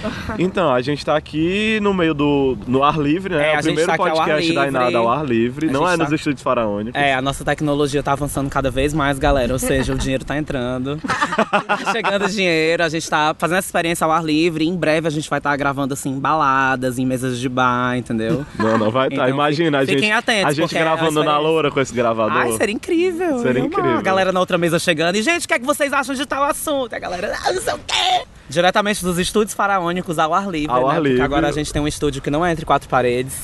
Então, a gente tá aqui no meio do. no ar livre, né? É, É a o primeiro tá podcast da. Inada ao ar livre. A Não é gente nos tá- estúdios faraônicos. É, a nossa tecnologia tá avançando cada vez mais, galera. Ou seja, o dinheiro tá entrando. Tá chegando dinheiro, a gente tá fazendo essa experiência ao ar livre. Em breve a gente vai estar gravando assim, em baladas, em mesas de bar, entendeu? Não, não vai estar. Então, Imagina a gente. atentos, a gente é gravando na experiência. loura com esse gravador. Ai, seria incrível. Seria incrível. A galera na outra mesa chegando. E, gente, o que é que vocês acham de tal assunto? E a galera, ah, não sei o quê. Diretamente dos estúdios faraônicos ao ar livre, Ao né? ar Porque livre. agora a gente tem um estúdio que não é entre quatro paredes.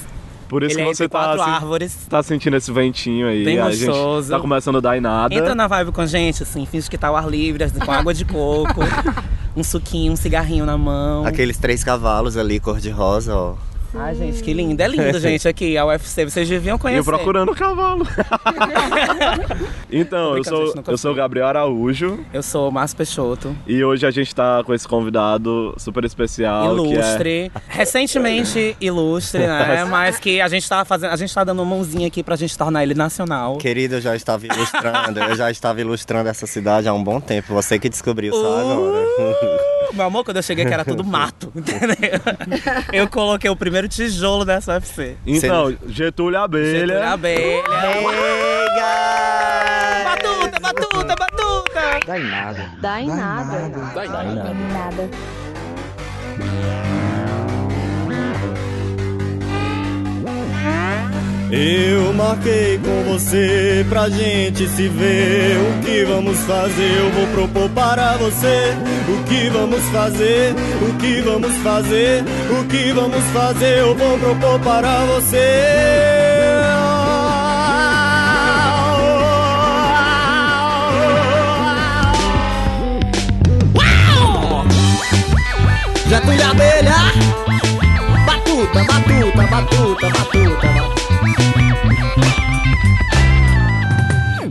Por isso Ele que é você entre tá, quatro árvores. tá sentindo esse ventinho aí. Bem a gente tá começando a dar em nada. Entra na vibe com a gente, assim, finge que tá ao ar livre, assim, com água de coco, um suquinho, um cigarrinho na mão. Aqueles três cavalos ali, cor-de-rosa, ó. Ai, gente, que lindo. É lindo, gente, aqui, a UFC. Vocês deviam E conhecer. eu procurando o cavalo. então, eu sou, eu sou o. Gabriel Araújo. Eu sou o Márcio Peixoto. E hoje a gente tá com esse convidado super especial. Que é... Ilustre. Recentemente ilustre, né? Mas que a gente tá fazendo. A gente tá dando uma mãozinha aqui pra gente tornar ele nacional. Querido, eu já estava ilustrando, eu já estava ilustrando essa cidade há um bom tempo. Você que descobriu só Uh! agora. Meu amor, quando eu cheguei que era tudo mato, entendeu? Eu coloquei o primeiro tijolo dessa UFC. Então, Getúlio Abelha. Getúlio Abelha. Guys! Batuta, batuta, batuta! Dá em nada. Dá em nada. Dá em nada. Nada. Eu marquei com você pra gente se ver. O que vamos fazer? Eu vou propor para você. O que vamos fazer? O que vamos fazer? O que vamos fazer? Eu vou propor para você. Getúlio Abelha. Batuta, batuta, batuta, batuta.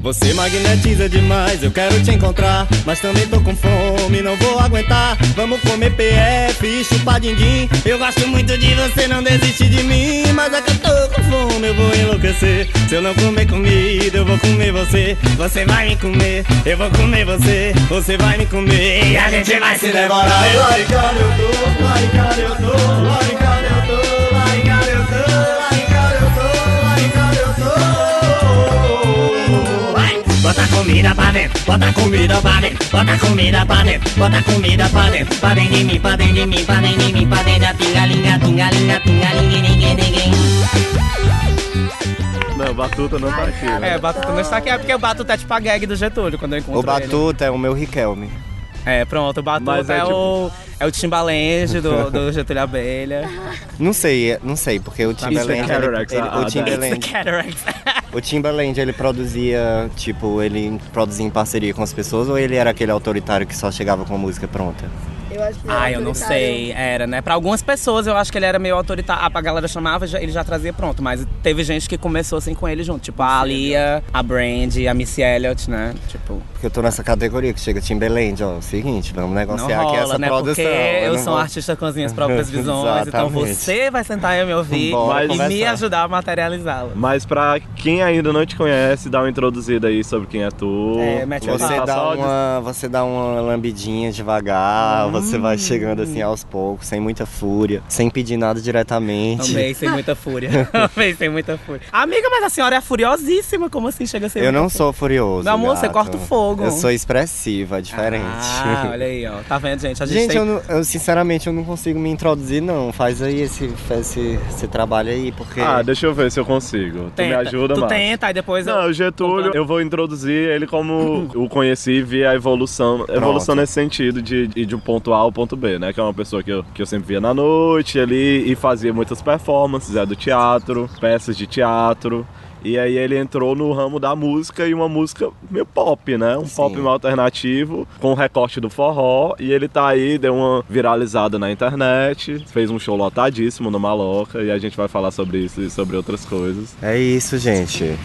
Você magnetiza demais, eu quero te encontrar. Mas também tô com fome, não vou aguentar. Vamos comer PF e chupar din-din. Eu gosto muito de você, não desiste de mim. Mas é que eu tô com fome, eu vou enlouquecer. Se eu não comer comida, eu vou comer você. Você vai me comer, eu vou comer você. Você vai me comer e a gente vai se devorar. Laricada eu tô, laricada eu tô, laricada eu tô, Bota comida pra dentro, bota comida pra dentro, bota comida pra dentro, bota comida pra dentro, pra dentro de mim, pra dentro de mim, pra dentro de mim, pra dentro da pingalinga, pingalinga, pingalinga, ninguém, ninguém. Não, Batuta não tá aqui. né? É, Batuta não está aqui, é porque o Batuta é tipo a gag do Getúlio quando eu encontro O Batuta é o meu Riquelme. É, pronto, o Batuta Mas é é, tipo- o, é o Timbaland do, do Getúlio Abelha. Não sei, não sei, porque o Timbaland, ele, ele- o dance. Timbaland, Cataracts. o Timbaland, ele produzia, tipo, ele produzia em parceria com as pessoas ou ele era aquele autoritário que só chegava com a música pronta? Eu acho que Ah, eu não sei. Era, né? Pra algumas pessoas eu acho que ele era meio autoritário. A galera chamava, já- ele já trazia pronto. Mas teve gente que começou assim com ele junto. Tipo a Alia, a Brand, a Missy Elliott, né? Tipo, Porque eu tô nessa categoria que chega Timbaland, ó, seguinte, vamos não negociar aqui rola, essa né? produção. Porque eu não sou um vou- artista com as minhas próprias visões. então Exatamente. você vai sentar e me ouvir Bora e me conversar. ajudar a materializá-la. Mas pra quem ainda não te conhece, dá uma introduzida aí sobre quem é tu. É, mete o Você Tá dá, só uma, você dá uma lambidinha devagar, você vai chegando assim aos poucos, sem muita fúria, sem pedir nada diretamente. Amei sem muita fúria. Amei sem muita fúria. Amiga, mas a senhora é furiosíssima. Como assim chega a ser Eu não fúria? sou furioso. Meu amor, você gato. corta o fogo. Eu sou expressiva, é diferente. Ah, olha aí, ó. Tá vendo, gente? A gente, Gente, tem... eu, não- eu, sinceramente eu não consigo me introduzir, não. Faz aí esse, esse, esse trabalho aí, porque. Ah, deixa eu ver se eu consigo. Tu me Tenta. ajuda, Tu Márcio? tenta, aí depois Não, eu... o Getúlio, eu vou introduzir ele como o conheci e vi a evolução. Evolução Pronto. nesse sentido de ir de um ponto A ponto B, né? Que é uma pessoa que eu, que eu sempre via na noite ali e fazia muitas performances, é do teatro, peças de teatro. E aí ele entrou no ramo da música e uma música meio pop, né? Um Sim. pop meio alternativo, com o recorte do forró. E ele tá aí, deu uma viralizada na internet, fez um show lotadíssimo no Maloca. E a gente vai falar sobre isso e sobre outras coisas. É isso, gente.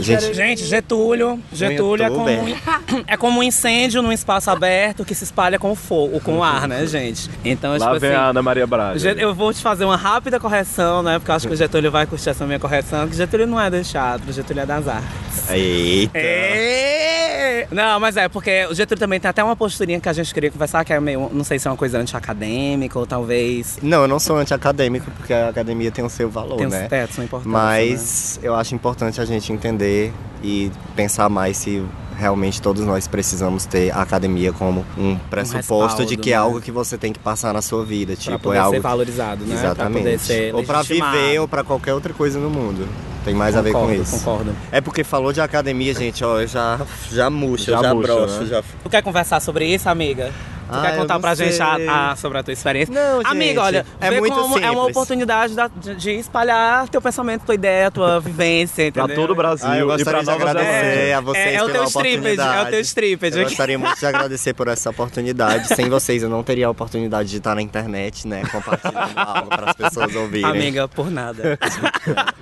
Gente, Gente, Getúlio, Getúlio é como, youtuber. um, é como um incêndio num espaço aberto que se espalha com o fogo, com o ar, né, gente? Então, Lá tipo vem assim, a Ana Maria Braga. Eu vou te fazer uma rápida correção, né? Porque eu acho que o Getúlio vai curtir essa minha correção. Que Getúlio não é deste Teatro Getúlio das Artes. Eita. É. Não, mas é, porque o Getúlio também tem até uma posturinha que a gente queria conversar, que é meio, não sei se é uma coisa anti-acadêmica ou talvez Não, eu não sou anti-acadêmico, porque a academia tem o seu valor, tem né? tetos, uma importância. Mas eu acho importante a gente entender e pensar mais se realmente todos nós precisamos ter a academia como um pressuposto de respaldo, que é né? algo que você tem que passar na sua vida. né? Pra Tipo, poder é algo. ser valorizado, né? Exatamente. Pra ser ou pra legitimado. viver ou pra qualquer outra coisa no mundo. Tem mais a ver com Concordo, isso. Concordo. É porque falou de academia, gente, ó, eu já, já murcho, Já já murcha, broxo, né? já Tu quer conversar sobre isso, amiga? Tu Ah, quer contar pra gente sei. a, a- sobre a tua experiência? Não, gente, Amiga, olha, é vê muito como é uma simples. oportunidade da- de, de espalhar teu pensamento, tua ideia, tua vivência, Pra entendeu? todo o Brasil Ah, eu e pra gostaria de agradecer Zelândia. a vocês É, é o pela teu stripped, oportunidade. é o teu stripped Eu gostaria muito de agradecer por essa oportunidade. Sem vocês eu não teria a oportunidade de estar na internet, né, compartilhando algo para as pessoas ouvirem. Amiga, por nada.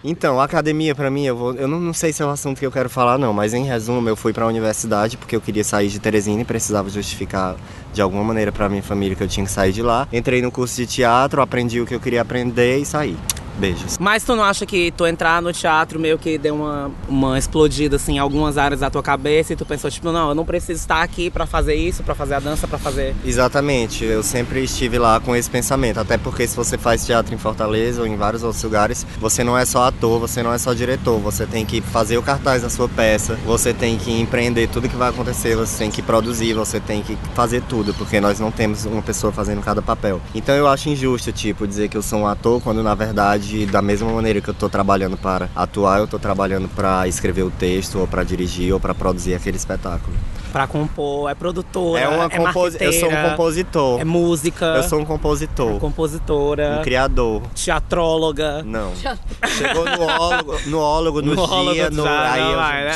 Então, a academia pra mim, eu, vou, eu não, não sei se é o assunto que eu quero falar não, mas em resumo, eu fui pra universidade porque eu queria sair de Teresina e precisava justificar de alguma maneira pra minha família que eu tinha que sair de lá. Entrei no curso de teatro, aprendi o que eu queria aprender e saí. Beijos. Mas tu não acha que tu entrar no teatro meio que deu uma, uma explodida assim em algumas áreas da tua cabeça e tu pensou, tipo, não, eu não preciso estar aqui pra fazer isso, pra fazer a dança, pra fazer. Exatamente, eu sempre estive lá com esse pensamento, até porque se você faz teatro em Fortaleza ou em vários outros lugares, você não é só ator, você não é só diretor, você tem que fazer o cartaz da sua peça, você tem que empreender tudo que vai acontecer, você tem que produzir, você tem que fazer tudo, porque nós não temos uma pessoa fazendo cada papel. Então eu acho injusto, tipo, dizer que eu sou um ator quando na verdade, da mesma maneira que eu tô trabalhando para atuar, eu tô trabalhando para escrever o texto ou para dirigir ou para produzir aquele espetáculo. Pra compor, é produtora, É uma é composi... Eu sou um compositor. É música, Eu sou um compositor, compositora, um criador. teatróloga. Não. Chegou no ólogo, no ólogo, no Nuólogo dia, no. já, aí não eu vai, né?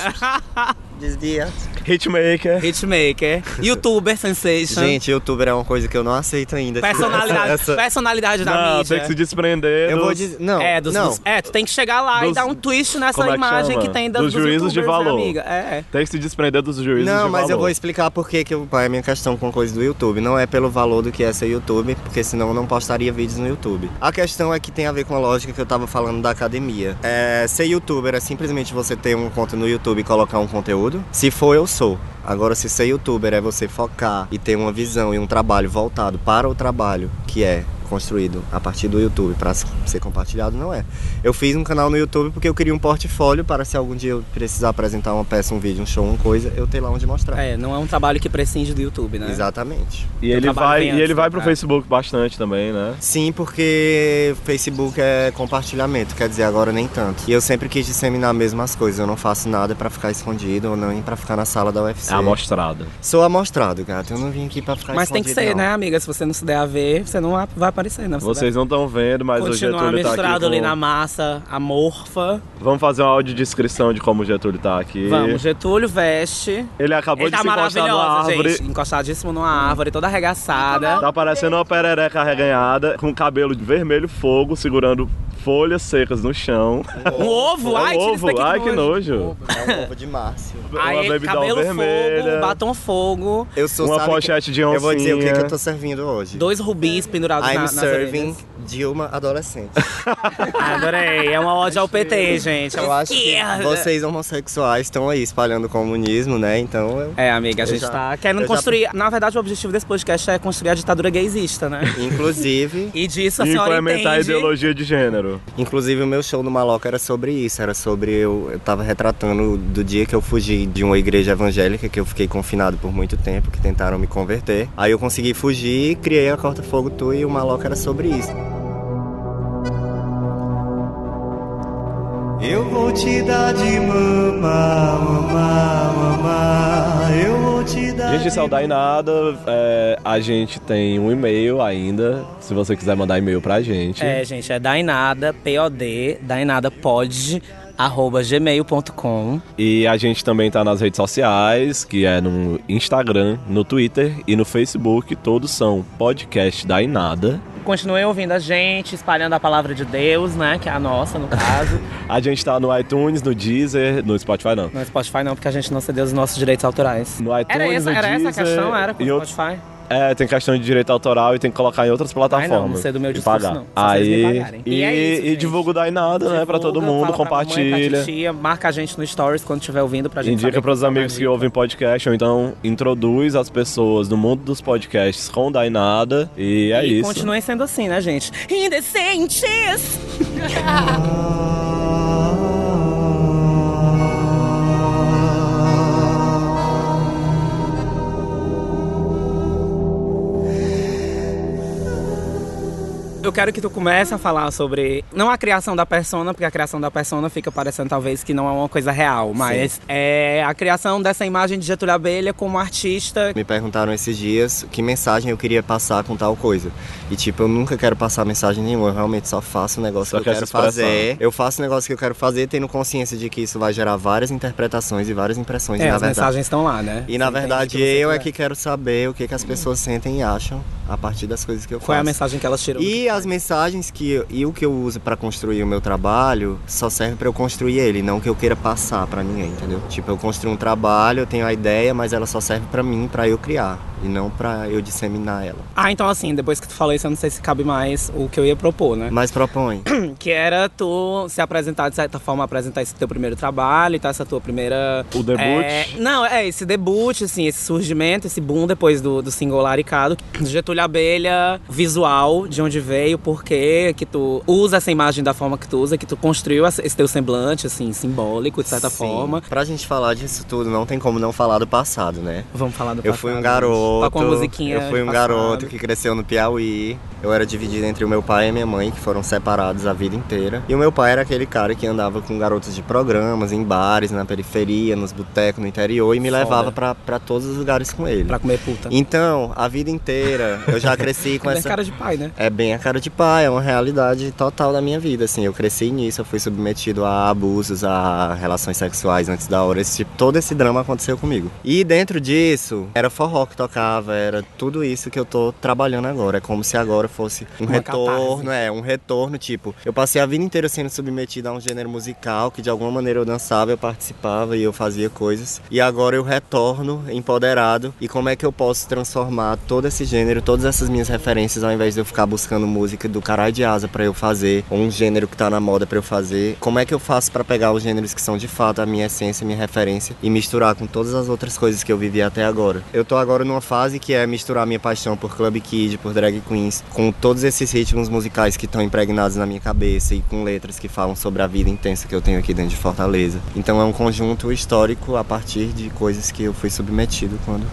desvia. Hitmaker. Hitmaker, youtuber sensation, Gente, youtuber é uma coisa que eu não aceito ainda. personalidade, Essa- personalidade da Não, mídia. tem que se desprender Eu dos... vou dizer. Não, É, dos, não. dos- é, tu tem que chegar lá e Dos- dar um twist nessa é que imagem chama? que tem das, Dos juízos de youtubers, né, valor. amiga? É. Tem que se desprender dos juízes Não, de mas eu valor. vou explicar por que que eu- é a minha questão com coisa do YouTube. Não é pelo valor do que é ser YouTube, porque senão eu não postaria vídeos no YouTube. A questão é que tem a ver com a lógica que eu tava falando da academia. É, ser youtuber é simplesmente você ter uma conta no YouTube e colocar um conteúdo? Se for, eu sou. Agora, se ser youtuber é você focar e ter uma visão e um trabalho voltado para o trabalho, que é construído a partir do YouTube para ser compartilhado, não é. Eu fiz um canal no YouTube porque eu queria um portfólio para se algum dia eu precisar apresentar uma peça, um vídeo, um show, uma coisa, eu ter lá onde mostrar. É, não é um trabalho que prescinde do YouTube, né? Exatamente. E Teu ele vai, e ele vai pro É. Facebook bastante também, né? Sim, porque Facebook é compartilhamento, quer dizer, agora nem tanto. E eu sempre quis disseminar mesmo as coisas, eu não faço nada pra ficar escondido ou nem pra ficar na sala da UFC. É amostrada. Sou amostrado, gato, eu não vim aqui pra ficar Mas tem que ser, não. né, amiga? Se você não se der a ver, você não vai aparecer, né? Você Vocês não estão vendo, mas vai o Getúlio tá misturado aqui ali com... na massa amorfa. Vamos fazer uma audiodescrição de como o Getúlio tá aqui. Vamos, Getúlio veste. Ele acabou Ele de tá se encostar numa maravilhosa, árvore. gente. Encostadíssimo numa árvore, toda arregaçada. Tá parecendo uma perereca arreganhada, com cabelo de vermelho fogo, segurando folhas secas no chão. Um ovo? Um Ai, ovo, daqui ai que nojo. É um ovo de Márcio. Aí, cabelo vermelha. Fogo, batom fogo, Eu sou Uma pochete que- de Eu vou dizer o que, oncinha. que eu tô servindo hoje. dois rubis pendurados I'm na, nas serving orelhas. Dilma adolescente. Adorei, é uma ode ao PT, gente. Eu acho que vocês homossexuais estão aí espalhando o comunismo, né? Então eu... É, amiga, a gente já- tá querendo eu já- construir. Na verdade, o objetivo desse podcast é construir a ditadura gaysista, né? Inclusive, E disso a E senhora implementar a entende. ideologia de gênero. inclusive o meu show no Maloca era sobre isso, era sobre eu, eu tava retratando do dia que eu fugi de uma igreja evangélica que eu fiquei confinado por muito tempo, que tentaram me converter. Aí eu consegui fugir, criei a Corta Fogo Tu e o Maloca era sobre isso. Eu vou te dar de mamar, mamar, mamar. Eu vou te dar. Gente, saudade nada. é, a gente tem um e-mail ainda. Se você quiser mandar e-mail pra gente. É, gente, é dainada, P-O-D, dainadapod, arroba gmail.com. E a gente também tá nas redes sociais, que é no Instagram, no Twitter e no Facebook. Todos são podcast da Inada. Continuem ouvindo a gente, espalhando a palavra de Deus, né? Que é a nossa, no caso. A gente tá no iTunes, no Deezer, no Spotify não. no Spotify não, porque a gente não cedeu os nossos direitos autorais. No iTunes, Era essa, no era essa a Deezer questão, era com o outros- Spotify? É, tem questão de direito autoral e tem que colocar em outras plataformas. Ai, não, não sei do meu e discurso, pagar. não. Aí, e, E é isso, e divulga o Dai Nada, né? Pra todo Divulga, mundo, pra mamãe, pra compartilha. titia, marca a gente no stories quando estiver ouvindo pra gente Indica pros que amigos tá que ouvem podcast, ou então introduz as pessoas no mundo dos podcasts com Dai Nada. E é e isso. continuem sendo assim, né, gente? Indecentes! Eu quero que tu comece a falar sobre não a criação da persona, porque a criação da persona fica parecendo talvez que não é uma coisa real, mas é a criação dessa imagem de Getúlio Abelha como artista. Me perguntaram esses dias que mensagem eu queria passar com tal coisa. E tipo, eu nunca quero passar mensagem nenhuma, eu realmente só faço o negócio Só que eu quer quero fazer. Eu faço o negócio que eu quero fazer, tendo consciência de que isso vai gerar várias interpretações e várias impressões. É, e na as verdade, mensagens estão lá, né? E na Você entende verdade eu é quer. que quero saber o que, que as pessoas sentem e acham a partir das coisas que eu Qual é a faço. mensagem que elas tiram? do E que as mensagens que eu- e o que eu uso pra construir o meu trabalho só serve pra eu construir ele, não que eu queira passar pra ninguém, entendeu? Tipo, eu construo um trabalho, eu tenho a ideia, mas ela só serve pra mim, pra eu criar e não pra eu disseminar ela. Ah, então assim, depois que tu falou isso, eu não sei se cabe mais o que eu ia propor, né? Mas propõe. Que era tu se apresentar, de certa forma, apresentar esse teu primeiro trabalho, então essa tua primeira... O debut. É, não, é esse debut, assim, esse surgimento, esse boom depois do, do single Laricado. Getúlio Abelha, visual, de onde veio, por quê, que tu usa essa imagem da forma que tu usa, que tu construiu esse teu semblante, assim, simbólico, de certa Sim. forma. Pra gente falar disso tudo, não tem como não falar do passado, né? Vamos falar do Eu passado, fui um gente. Garoto. Toca uma musiquinha eu fui um passado. garoto que cresceu no Piauí. Eu era dividido entre o meu pai e minha mãe, que foram separados a vida inteira. E o meu pai era aquele cara que andava com garotos de programas, em bares, na periferia, nos botecos no interior e me Foda. levava pra, pra todos os lugares com ele. Pra comer puta. Então, a vida inteira eu já cresci com É bem essa. cara de pai, né? É bem a cara de pai, é uma realidade total da minha vida, assim, eu cresci nisso, eu fui submetido a abusos, a relações sexuais antes da hora, esse tipo, todo esse drama aconteceu comigo. E dentro disso, era forró que tocava, era tudo isso que eu tô trabalhando agora, é como se agora fosse um Uma retorno, catarse. é, um retorno, tipo, eu passei a vida inteira sendo submetido a um gênero musical, que de alguma maneira eu dançava, eu participava e eu fazia coisas, e agora eu retorno empoderado, e como é que eu posso transformar todo esse gênero, todas essas minhas referências, ao invés de eu ficar buscando música do caralho de asa pra eu fazer, ou um gênero que tá na moda pra eu fazer, como é que eu faço pra pegar os gêneros que são de fato a minha essência, a minha referência, e misturar com todas as outras coisas que eu vivi até agora. Eu tô agora numa fase que é misturar minha paixão por Club Kid, por drag queens, com todos esses ritmos musicais que estão impregnados na minha cabeça e com letras que falam sobre a vida intensa que eu tenho aqui dentro de Fortaleza. Então é um conjunto histórico a partir de coisas que eu fui submetido quando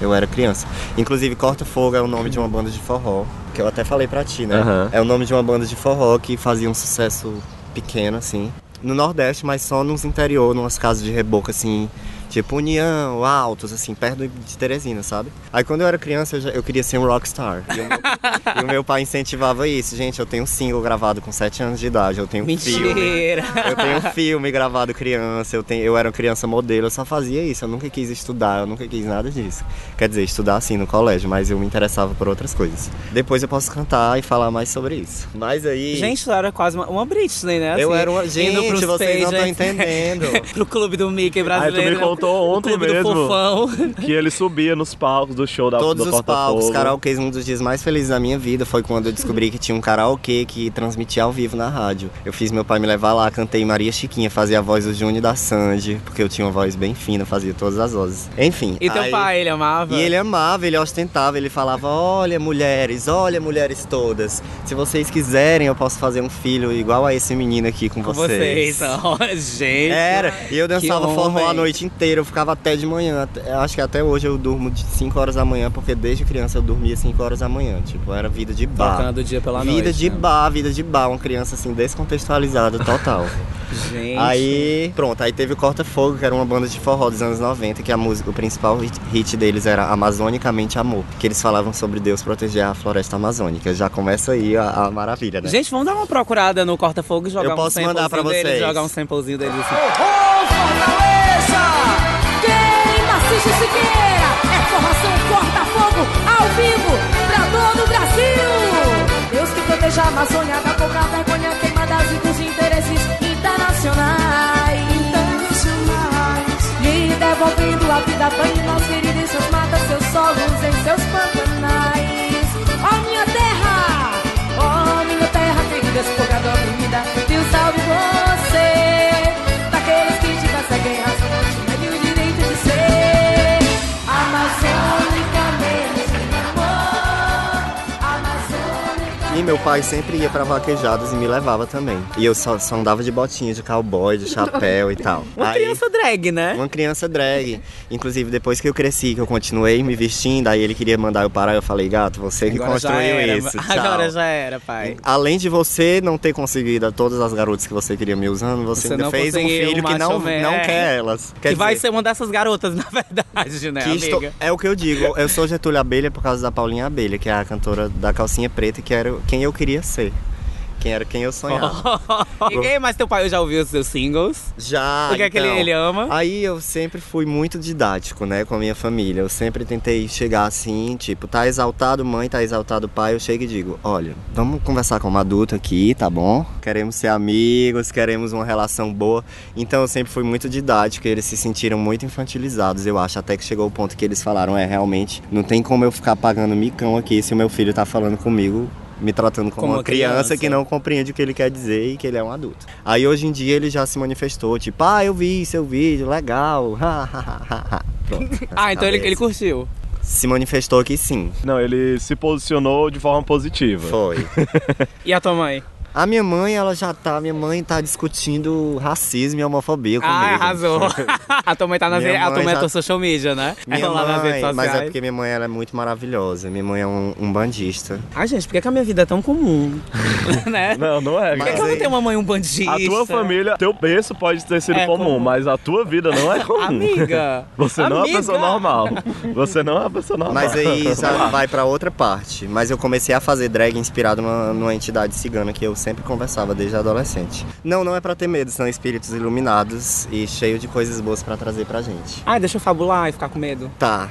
eu era criança. Inclusive, Corta Fogo é o nome de uma banda de forró, que eu até falei pra ti, né? Aham. É o nome de uma banda de forró que fazia um sucesso pequeno, assim. No Nordeste, mas só nos interior, numas casas de reboco, assim, tipo União, Altos, assim, perto de Teresina, sabe? Aí quando eu era criança, eu, já- eu queria ser um rockstar. E o, meu, e o meu pai incentivava isso. Gente, eu tenho um single gravado com 7 anos de idade, eu tenho um filme. Mentira! Eu tenho um filme gravado criança, eu, tenho, eu era uma criança modelo, eu só fazia isso, eu nunca quis estudar, eu nunca quis nada disso. Quer dizer, estudar assim no colégio, mas eu me interessava por outras coisas. Depois eu posso cantar e falar mais sobre isso. Mas aí. Gente, tu era quase uma, uma Britney, né? eu Assim, era uma. Gente, vocês não estão entendendo. pro clube do Mickey Aí tu brasileiro. me contou ontem clube do mesmo fofão. que ele subia nos palcos do show da Todos do os palcos, karaokês, um dos dias mais felizes da minha vida foi quando eu descobri que tinha um karaokê que transmitia ao vivo na rádio. Eu fiz meu pai me levar lá, cantei Maria Chiquinha, fazia a voz do Júnior da Sandy, porque eu tinha uma voz bem fina, fazia todas as vozes. Enfim. E teu aí- pai, ele amava? E ele amava, ele ostentava, ele falava: Olha, mulheres, olha, mulheres todas. Se vocês quiserem, eu posso fazer um filho igual a esse menino aqui com, com vocês. Olha, gente. Era, e eu dançava forró a noite inteira, eu ficava até de manhã. Acho que até hoje eu durmo de 5 horas da manhã, porque desde criança eu dormia 5 horas da manhã. Tipo, era vida de bar. Trocando o dia pela vida noite. de né? bar, vida de bar, uma criança assim, descontextualizada total. Gente. Aí, pronto, aí teve o Corta Fogo, que era uma banda de forró dos anos 90, que a música, o principal hit, deles era Amazonicamente Amor, que eles falavam sobre Deus proteger a floresta amazônica. Já começa aí a, a maravilha, né? Gente, vamos dar uma procurada no Corta-Fogo e jogar Eu um posso mandar pra samplezinho deles, vocês. jogar um samplezinho deles assim. Ô Fortaleza! Narciso Siqueira é formação corta-fogo ao vivo pra todo o Brasil! Deus que proteja a Amazônia da pouca vergonha queimadas e dos interesses internacionais. Internacionais. Lhe devolvendo a vida, banhe nosso meu pai sempre ia pra vaquejadas e me levava também. E eu só, só andava de botinha, de cowboy, de chapéu e tal. Uma Aí- criança drag, né? uma criança drag. Inclusive, depois que eu cresci, que eu continuei me vestindo, aí ele queria mandar eu parar, eu falei, gato, você que Agora construiu isso. tchau." Agora já era, pai. Além de você não ter conseguido todas as garotas que você queria me usando, você, Você ainda não fez um filho que não, man. não É. quer elas. Quer que vai dizer, ser uma dessas garotas, na verdade, né, amiga? estou- é o que eu digo, eu sou Getúlio Abelha por causa da Paulinha Abelha, que é a cantora da calcinha preta, que era quem eu queria ser. Quem era quem eu sonhava. Ninguém mais teu pai já ouviu os seus singles? Já. Porque aquele então, ele ama. Aí eu sempre fui muito didático, né, com a minha família. Eu sempre tentei chegar assim, tipo, tá exaltado mãe, tá exaltado pai. Eu chego e digo: olha, vamos conversar como adulto aqui, tá bom? Queremos ser amigos, queremos uma relação boa. Então eu sempre fui muito didático e eles se sentiram muito infantilizados, eu acho. Até que chegou o ponto que eles falaram: é, realmente, não tem como eu ficar pagando micão aqui se o meu filho tá falando comigo. Me tratando como, Como uma criança, criança. que não compreende o que ele quer dizer e que ele é um adulto. Aí hoje em dia ele já se manifestou, tipo, ah, eu vi seu vídeo, legal. Pronto. Ah, então ele, ele curtiu. Se manifestou que sim. Não, ele se posicionou de forma positiva. Foi. E a tua mãe? A minha mãe, ela já tá. Minha mãe tá discutindo racismo e homofobia comigo. Ah, arrasou. a tua mãe tá nas Minha a tua mãe mãe é já- tua social media, né? Minha Ela lá nas redes mãe, sociais. mas é porque minha mãe ela é muito maravilhosa. Minha mãe é um, um bandista. Ai, gente, por que, que a minha vida é tão comum? né? Não, não é. Por que, que eu não tenho uma mãe um bandista? A tua família, teu berço pode ter sido É comum, comum. mas a tua vida não é comum. Amiga! Você não é uma Amiga! pessoa normal. Você não é uma pessoa normal. Mas aí já vai pra outra parte. Mas eu comecei a fazer drag inspirado numa, numa entidade cigana que eu sempre conversava desde adolescente. Não, não é pra ter medo, são espíritos iluminados e cheio de coisas boas pra trazer pra gente. Ai, deixa eu fabular e ficar com medo. Tá.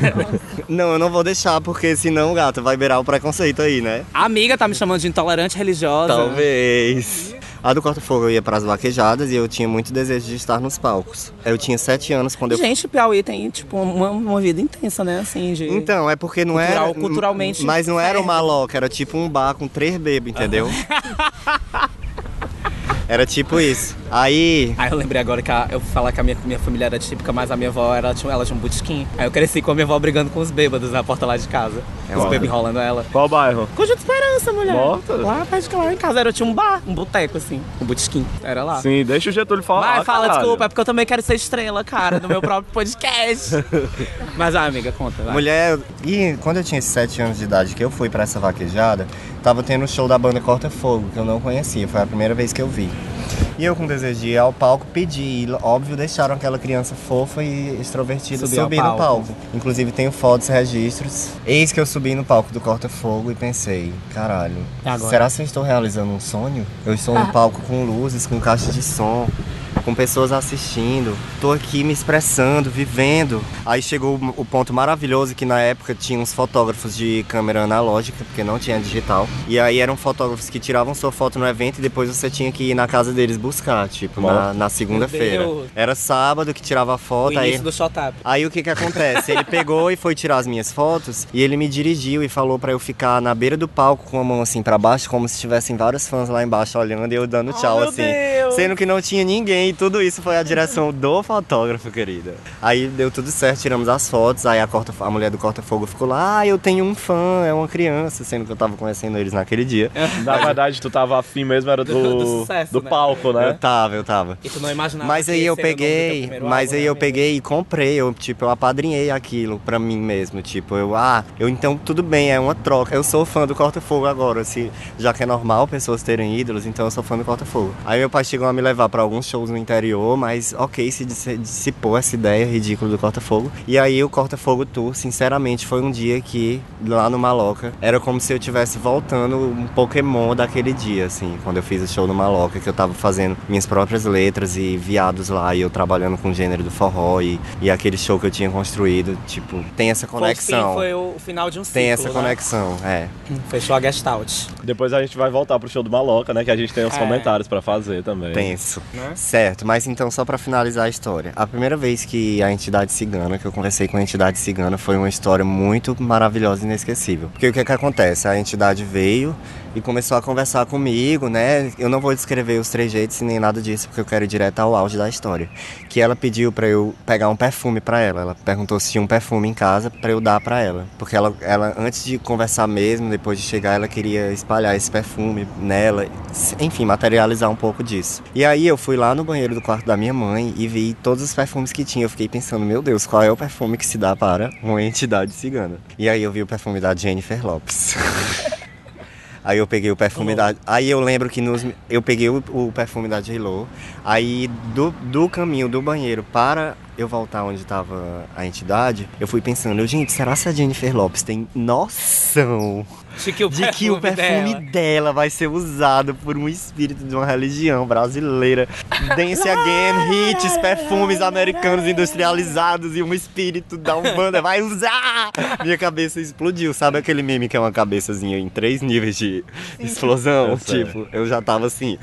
não, eu não vou deixar, porque senão, gato, vai beirar o preconceito aí, né? A amiga tá me chamando de intolerante religiosa. Talvez. A do Corta-Fogo eu ia pras vaquejadas e eu tinha muito desejo de estar nos palcos. Eu tinha sete anos quando eu. Gente, o Piauí tem, tipo, uma, uma vida intensa, né? Assim, de... Então, é porque não Cultural- era. culturalmente Mas não era certo. uma loca, era tipo um bar com três bebês, entendeu? Era tipo isso. Aí. Aí eu lembrei agora que a- eu falar que a minha, minha família era típica, mas a minha avó era, ela tinha um botequim. Aí eu cresci com a minha avó brigando com os bêbados na porta lá de casa. É os bêbados enrolando ela. Qual bairro? Conjunto Esperança, mulher. Morta? Lá perto de lá em casa era, tinha um bar, um boteco, assim. Um botequim. Era lá. Sim, deixa o Getúlio falar. Vai, fala, caralho. desculpa, é porque eu também quero ser estrela, cara, do meu próprio podcast. Mas, ah, amiga, conta, vai. Mulher, e quando eu tinha esses sete anos de idade que eu fui pra essa vaquejada, tava tendo o show da banda Corta Fogo, que eu não conhecia, foi a primeira vez que eu vi. E eu, com desejo de ir ao palco, pedi. E, óbvio, deixaram aquela criança fofa e extrovertida Subir subir no palco. palco. Inclusive, tenho fotos, registros. Eis que eu subi no palco do Corta Fogo e pensei: caralho, agora? será que eu estou realizando um sonho? Eu estou no palco com luzes, com caixa de som. Com pessoas assistindo, tô aqui me expressando, vivendo. Aí chegou o ponto maravilhoso que na época tinha uns fotógrafos de câmera analógica, porque não tinha digital. E aí eram fotógrafos que tiravam sua foto no evento e depois você tinha que ir na casa deles buscar, tipo, na, na segunda-feira. Era sábado que tirava a O foto, aí início do shot-up. Aí o que que acontece? Ele pegou e foi tirar as minhas fotos e ele me dirigiu e falou pra eu ficar na beira do palco com a mão assim pra baixo, como se tivessem vários fãs lá embaixo olhando e eu dando tchau Oh, meu assim. Deus! Sendo que não tinha ninguém e tudo isso foi a direção do fotógrafo, querida. Aí deu tudo certo, tiramos as fotos, aí a, corta, a mulher do corta-fogo ficou lá, ah, eu tenho um fã, é uma criança, sendo que eu tava conhecendo eles naquele dia. Na verdade, tu tava afim mesmo, era do, Do- do do, sucesso, né? palco, Eu né? tava, eu tava. E tu não imaginava Mas que aí eu do peguei, mas álbum, aí né, eu peguei e comprei, eu tipo, eu apadrinhei aquilo pra mim mesmo, tipo, eu, ah, eu então tudo bem, é uma troca. Eu sou fã do Corta Fogo agora, se já que é normal pessoas terem ídolos, então eu sou fã do Corta Fogo. Aí meu pai chegou a me levar pra alguns shows no interior, mas OK, se dis- dissipou essa ideia ridícula do Corta Fogo. E aí o Corta Fogo Tour, sinceramente, foi um dia que lá no Maloca era como se eu estivesse voltando um Pokémon daquele dia, assim, quando eu fiz o show no Maloca, que eu tava fazendo minhas próprias letras e viados lá, e eu trabalhando com o gênero do forró e, e aquele show que eu tinha construído, tipo, tem essa Foi o fim, conexão. Foi o final de um ciclo, Tem essa né? conexão, é. Fechou a Gestalt. Depois a gente vai voltar pro show do Maloca, né? Que a gente tem uns É. comentários pra fazer também. Tenso. Né? Sério. Certo, mas então só pra finalizar a história. A primeira vez que a entidade cigana, que eu conversei com a entidade cigana, foi uma história muito maravilhosa e inesquecível. Porque o que que acontece? A entidade veio e começou a conversar comigo, né? Eu não vou descrever os trejeitos nem nada disso, porque eu quero ir direto ao auge da história. Que ela pediu pra eu pegar um perfume pra ela. Ela perguntou se tinha um perfume em casa pra eu dar pra ela. Porque ela, ela antes de conversar mesmo, depois de chegar, ela queria espalhar esse perfume nela, enfim, materializar um pouco disso. E aí eu fui lá no banheiro do quarto da minha mãe e vi todos os perfumes que tinha. Eu fiquei pensando, meu Deus, qual é o perfume que se dá para uma entidade cigana? E aí eu vi o perfume da Jennifer Lopes. Aí eu peguei o perfume da. Aí eu lembro que nos... eu peguei o, o perfume da J-Lo. Aí do, do caminho do banheiro para eu voltar onde estava a entidade, eu fui pensando, gente, será que a Jennifer Lopes tem noção De que o de que o perfume dela- dela vai ser usado por um espírito de uma religião brasileira? Dance Again, hits, perfumes americanos industrializados e um espírito da Umbanda vai usar! Minha cabeça explodiu. Sabe aquele meme que é uma cabeçazinha em três níveis de explosão? Eu sei. tipo, eu já tava assim,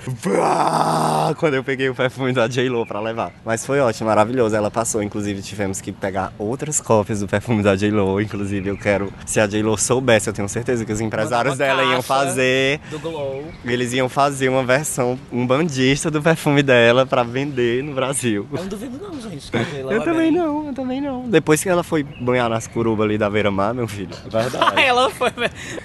quando eu peguei o perfume da J-Lo pra levar. Mas foi ótimo, maravilhoso. Ela passou, inclusive tivemos que pegar outras cópias do perfume da J-Lo. Inclusive, eu quero, se a J-Lo soubesse, eu tenho certeza que os empresários dela iam fazer. Do Glow. Eles iam fazer uma versão, um bandista do perfume dela pra vender no Brasil. Eu não duvido não, gente. que ela Eu também bem. não, eu também não. Depois que ela foi banhar nas curubas ali da beira-mar, meu filho. Verdade. Ela foi...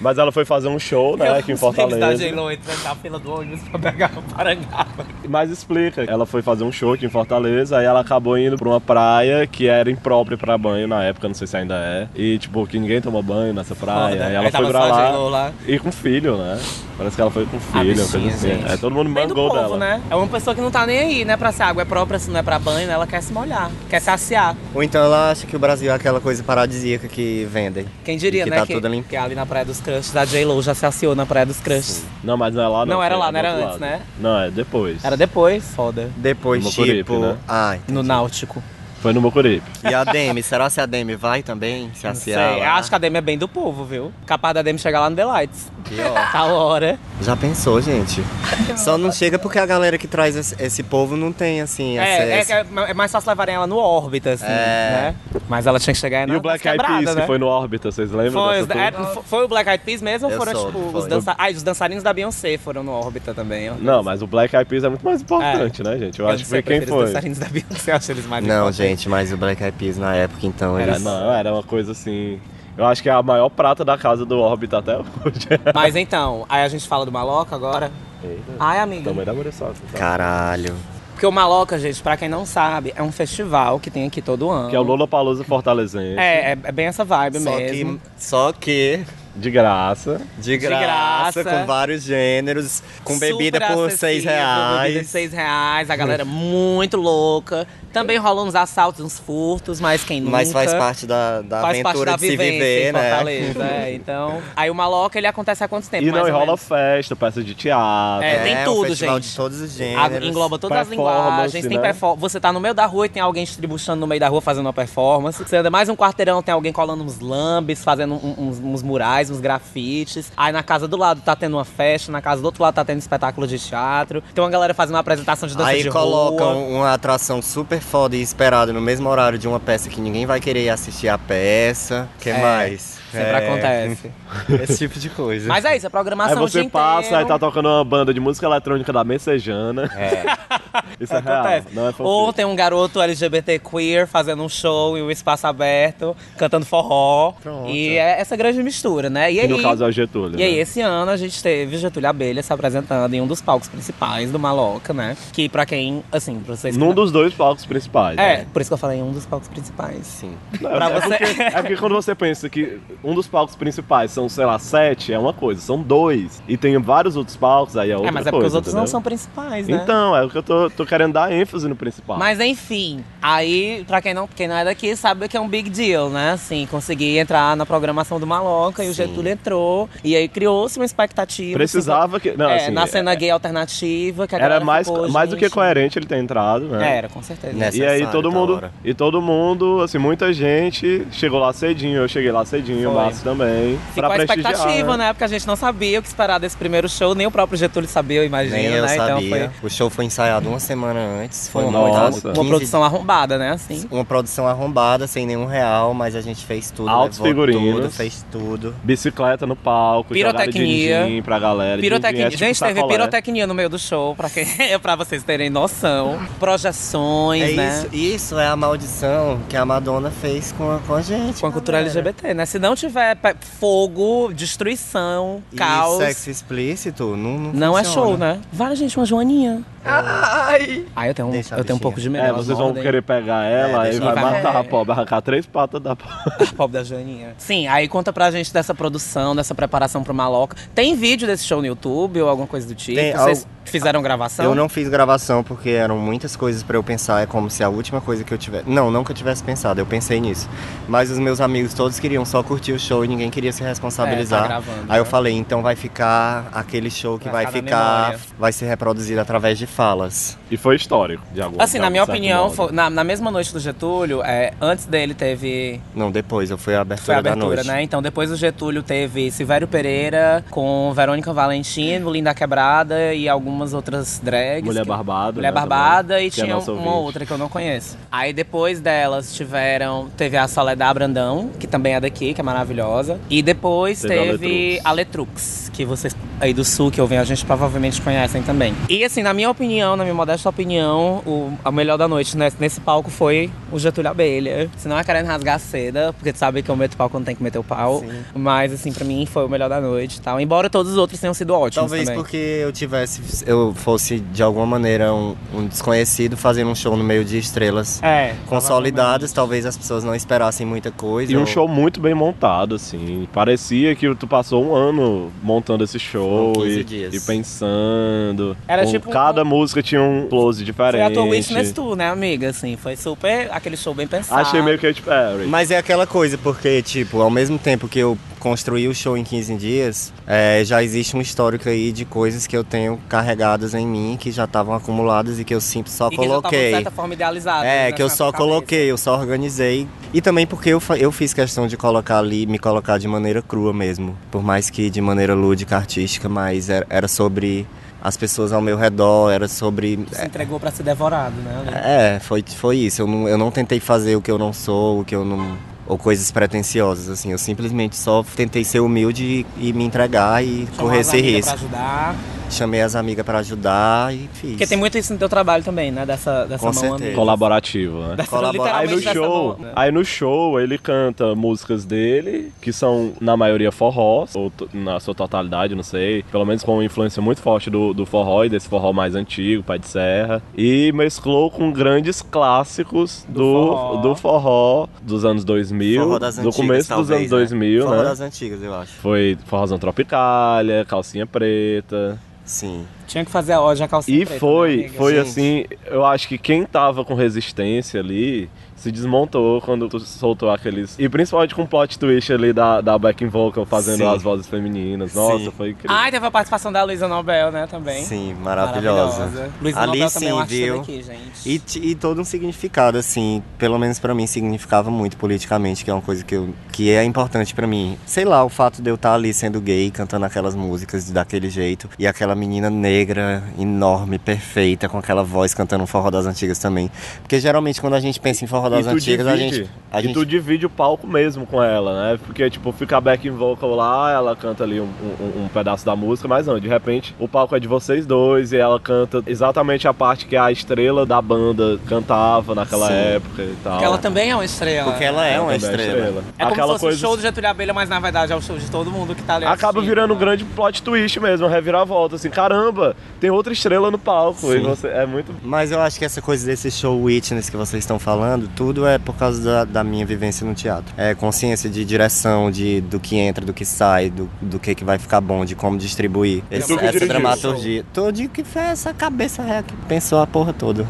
Mas ela foi fazer um show, né, aqui em memes da Fortaleza. J-Lo entrando na fila do ônibus pra pegar o Parangaba. Mas explica, ela foi fazer um show aqui em Fortaleza, aí ela acabou indo pra uma praia que era imprópria pra banho na época, não sei se ainda é. E tipo, que ninguém toma banho nessa praia. Foda. Aí ela Aí foi pra lá, J.Lo lá. e com filho, né? Parece que ela foi com filho, uma coisa bichinha, assim. gente. É, todo mundo Bem do mangou povo, dela. né? É uma pessoa que não tá nem aí, né? Pra se a água é própria, se não é pra banho, né? Ela quer se molhar, quer saciar. Ou então ela acha que o Brasil é aquela coisa paradisíaca que vendem. Quem diria, E que né? tá que, tudo limpo. que ali na Praia dos Crushes, a J-Lo já se aciou na Praia dos Crushes. Não, mas não é lá não. Não, era foi lá, não do era outro antes, lado. né? Não, é depois. Era depois, foda. Depois, No Mocoripe, tipo. né? Ai. No Náutico. Foi no Mocoripe. E a Demi, será se a Demi vai também? Se Não aciar? sei, acho que a Demi é bem do povo, viu? Capaz da Demi chegar lá no Delights. Pior. Tá hora. Já pensou, gente? Só não chega porque a galera que traz esse, esse povo não tem, assim, É, é, acesso. que é, é mais fácil levarem ela no órbita, assim, É. né? Mas ela tinha que chegar na E o Black Eyed Peas, né? que foi no órbita, vocês lembram Foi, os- f- foi o Black Eyed Peas mesmo ou Eu foram, soube, tipo, os, foi. dança... ah, os dançarinos da Beyoncé foram no órbita também. ó. Não, mas o Black Eyed Peas é muito mais importante, né, gente? Eu, Eu acho não que foi quem prefiro Os foi. dançarinos da Beyoncé, eu acho eles mais Não, importantes. gente, mas o Black Eyed Peas na época, então, Era eles... Não, era uma coisa assim. Eu acho que é a maior prata da casa do órbita até hoje. Mas então, aí a gente fala do Maloca agora. Ai, amiga. Também da Muriçoca. Tá? Caralho. Porque o Maloca, gente, pra quem não sabe, é um festival que tem aqui todo ano. Que é o Lola Palusa Fortalezense. É, é, é bem essa vibe Só mesmo. que, só que De graça. de graça, graça. com vários gêneros, com bebida Super por seis acessível, Bebida de reais. 6 reais, a galera muito louca. Também rolam uns assaltos, uns furtos, mas quem nunca... Mas faz parte da, da faz parte aventura da de se vivência viver, em né? Fortaleza, é. Então, aí o Maloca, ele acontece há quanto tempo? E mais não, e rola menos? festa, peça de teatro. É, tem um tudo, festival gente. de todos os A- gêneros. engloba todas as linguagens, tem né? Você tá no meio da rua e tem alguém estribuchando no meio da rua fazendo uma performance. Você anda mais um quarteirão, tem alguém colando uns lambes, fazendo um- uns, uns murais, uns grafites. Aí na casa do lado tá tendo uma festa, na casa do outro lado tá tendo espetáculo de teatro. Tem uma galera fazendo uma apresentação de dança Aí de colocam rua. uma atração super foda e esperada no mesmo horário de uma peça que ninguém vai querer assistir a peça. que É, mais? Sempre É, acontece. Esse tipo de coisa. Mas é isso, a Aí programação o você dia passa, inteiro. aí tá tocando uma banda de música eletrônica da Messejana. É. Isso é real, Acontece. não é. Ou tem um garoto LGBT queer fazendo um show em um espaço aberto, cantando forró. Pronto. E é essa grande mistura, né? E Que aí, no caso é o Getúlio. E aí, né? esse ano a gente teve Getúlio Abelha se apresentando em um dos palcos principais do Maloca, né? Que pra quem, assim, pra vocês Num dos dois palcos principais. É, né? por isso que eu falei em um dos palcos principais. Sim. Não, pra é, você- porque, é porque quando você pensa que um dos palcos principais são, sei lá, sete, é uma coisa. São dois. E tem vários outros palcos, aí é outra é, mas coisa. é porque os outros não entendeu? são principais, né? Então, é o que eu tô, tô querendo dar ênfase no principal. Mas enfim, aí, pra quem não, quem não é daqui, sabe que é um big deal, né? Assim, conseguir entrar na programação do Maloca e o. Getúlio entrou. E aí criou-se uma expectativa. Precisava que. Não, é, assim, na cena é- gay alternativa, que a Era mais, ficou, mais do que gente, coerente ele ter entrado, né? Era, com certeza. Nessa- E aí Necessário, todo mundo, hora. e todo mundo, assim, muita gente chegou lá cedinho, eu cheguei lá cedinho, Márcio também. Ficou a expectativa, né? Porque a gente não sabia o que esperar desse primeiro show, nem o próprio Getúlio sabia, eu imagino, Nem eu né? sabia. Então foi, O show foi ensaiado uma semana antes. Foi uma, uma, Nossa. uma 15 produção arrombada, né? Assim. Uma produção arrombada, sem nenhum real, mas a gente fez tudo. Altos figurinos. Tudo, fez tudo. Bicicleta no palco, Pirotecnia. pra galera. Pirotecnia. din-din é tipo gente, teve pirotecnia no meio do show, pra, que... pra vocês terem noção. Projeções, É né? isso, isso é a maldição que a Madonna fez com a, com a gente. Com a cultura galera. LGBT, né? Se não tiver fogo, destruição, E caos. sexo explícito não Não, Não é show, né? Vale, gente, uma joaninha. Ai! Ah, eu tenho, um- Deixa a eu tenho um bichinha. pouco de medo. É, vocês vão querer pegar ela É, e deixa vai matar É. a pobre, arrancar três patas da Pobre da Joaninha. Sim, aí conta pra gente dessa produção, dessa preparação pro Maloca. Tem vídeo desse show no YouTube ou alguma coisa do tipo? Tem, Vocês fizeram gravação? Eu não fiz gravação porque eram muitas coisas pra eu pensar. É como se a última coisa que eu tivesse. Não, não que eu tivesse pensado, eu pensei nisso. Mas os meus amigos todos queriam só curtir o show e ninguém queria se responsabilizar. É, tá gravando, Aí eu né? falei, então vai ficar aquele show que Vai vai, ficar memória. Vai ser reproduzido através de falas. E foi histórico, de algum Assim, de na minha opinião, foi- na, na mesma noite do Getúlio, é, antes dele teve Não, depois, eu fui a abertura, Foi a abertura, da noite. né? Então depois do Getúlio teve Silvério Pereira com Verônica Valentino, Linda Quebrada e algumas outras drags. Mulher que- Barbada. Mulher né, Barbada também, e é tinha nossa uma ouvinte. outra que eu não conheço. Aí depois delas tiveram, teve a Soledad Brandão, que também é daqui, que é maravilhosa. E depois Teve a teve a Letrux, que vocês aí do sul que ouvem a gente provavelmente conhecem também. E assim, na minha opinião, na minha modesta opinião, o a melhor da noite nesse, nesse palco foi o Getúlio Abelha. Se não é querendo rasgar a seda, porque tu sabe que eu meto pau quando tem que meter o pau. Sim. Mas assim, pra mim foi o melhor da noite e tal. Embora todos os outros tenham sido ótimos Talvez também. porque eu tivesse, eu fosse de alguma maneira um, um desconhecido fazendo um show no meio de estrelas É, consolidadas, talvez as pessoas não esperassem muita coisa. E um ou- show muito bem montado, assim. Parecia que tu passou um ano montando esse show Foram 15 e, e pensando. Era Com- tipo um- Cada música tinha um close Foi diferente. a tua Witness Tour, né, amiga? Assim, foi super aquele show bem pensado. Achei meio Katy Perry. Mas é aquela coisa, porque, tipo, ao mesmo tempo que eu construí o show em 15 dias, é, já existe um histórico aí de coisas que eu tenho carregadas em mim, que já estavam acumuladas e que eu sempre só e que já de coloquei. certa forma idealizado. É, né, que eu só coloquei, eu só organizei. E também porque eu, eu fiz questão de colocar ali, me colocar de maneira crua mesmo. Por mais que de maneira lúdica, artística, mas era, sobre as pessoas ao meu redor, era sobre. Se entregou pra ser devorado, né? É, foi, foi isso. Eu não, eu não tentei fazer o que eu não sou, o que eu não. Ou coisas pretensiosas, assim. Eu simplesmente só tentei ser humilde e, e me entregar e Chamou correr esse risco. Pra ajudar. Chamei as amigas pra ajudar e fiz. Porque tem muito isso no teu trabalho também, né? Dessa, dessa Com mão certeza. amiga. Colaborativo, né? Dessa, Colabora- Aí no dessa show, mão, né? aí no show ele canta músicas dele, que são na maioria forró, ou na sua totalidade, não sei, pelo menos com uma influência muito forte do, do forró e desse forró mais antigo, Pai de Serra, e mesclou com grandes clássicos Do do, forró. do forró dos anos 2000, Forró das do antigas, começo dos talvez, anos né? 2000, Forró né? das antigas, eu acho. Foi forrozão Tropicália, calcinha preta. Sim. Tinha que fazer a ódio a calcinha E preta, foi, né, amiga? foi Gente. assim, eu acho que quem tava com resistência ali se desmontou quando tu soltou aqueles. E principalmente com o plot twist ali da, da backing vocal fazendo Sim. as vozes femininas. Nossa, Sim. foi incrível. Ai, teve a participação da Luísa Nobel, né, também. Sim, maravilhosa. Luísa Ali Nobel também é sim, uma artista viu? daqui, gente. E, e todo um significado, assim, pelo menos pra mim, significava muito politicamente, que é uma coisa que, eu, que é importante pra mim. Sei lá, o fato de eu estar ali sendo gay, cantando aquelas músicas daquele jeito, e aquela menina negra, enorme, perfeita, com aquela voz cantando um forró das antigas também. Porque geralmente quando a gente pensa em forró das antigas, a divide- gente. A e gente tu divide o palco mesmo com ela, né? Porque, tipo, fica a backing vocal lá, ela canta ali um, um- um pedaço da música, mas não, de repente o palco é de vocês dois e ela canta exatamente a parte que a estrela da banda cantava naquela Sim. época e tal. Porque ela também é uma estrela. Porque ela é Ela uma também estrela. É como Aquela se fosse coisa o show do Getúlio Abelha, mas na verdade é o show de todo mundo que tá ali acaba assistindo, virando um né? grande plot twist mesmo, reviravolta, assim, caramba, tem outra estrela no palco. E Sim. você é muito. Mas eu acho que essa coisa desse show witness que vocês estão falando, tudo é por causa da, da minha vivência no teatro. É consciência de direção, de do que entra, do que sai, do, do que, que vai ficar bom, de como distribuir. Esse- essa dirigiu dramaturgia. Tô de que foi essa cabeça ré que pensou a porra toda.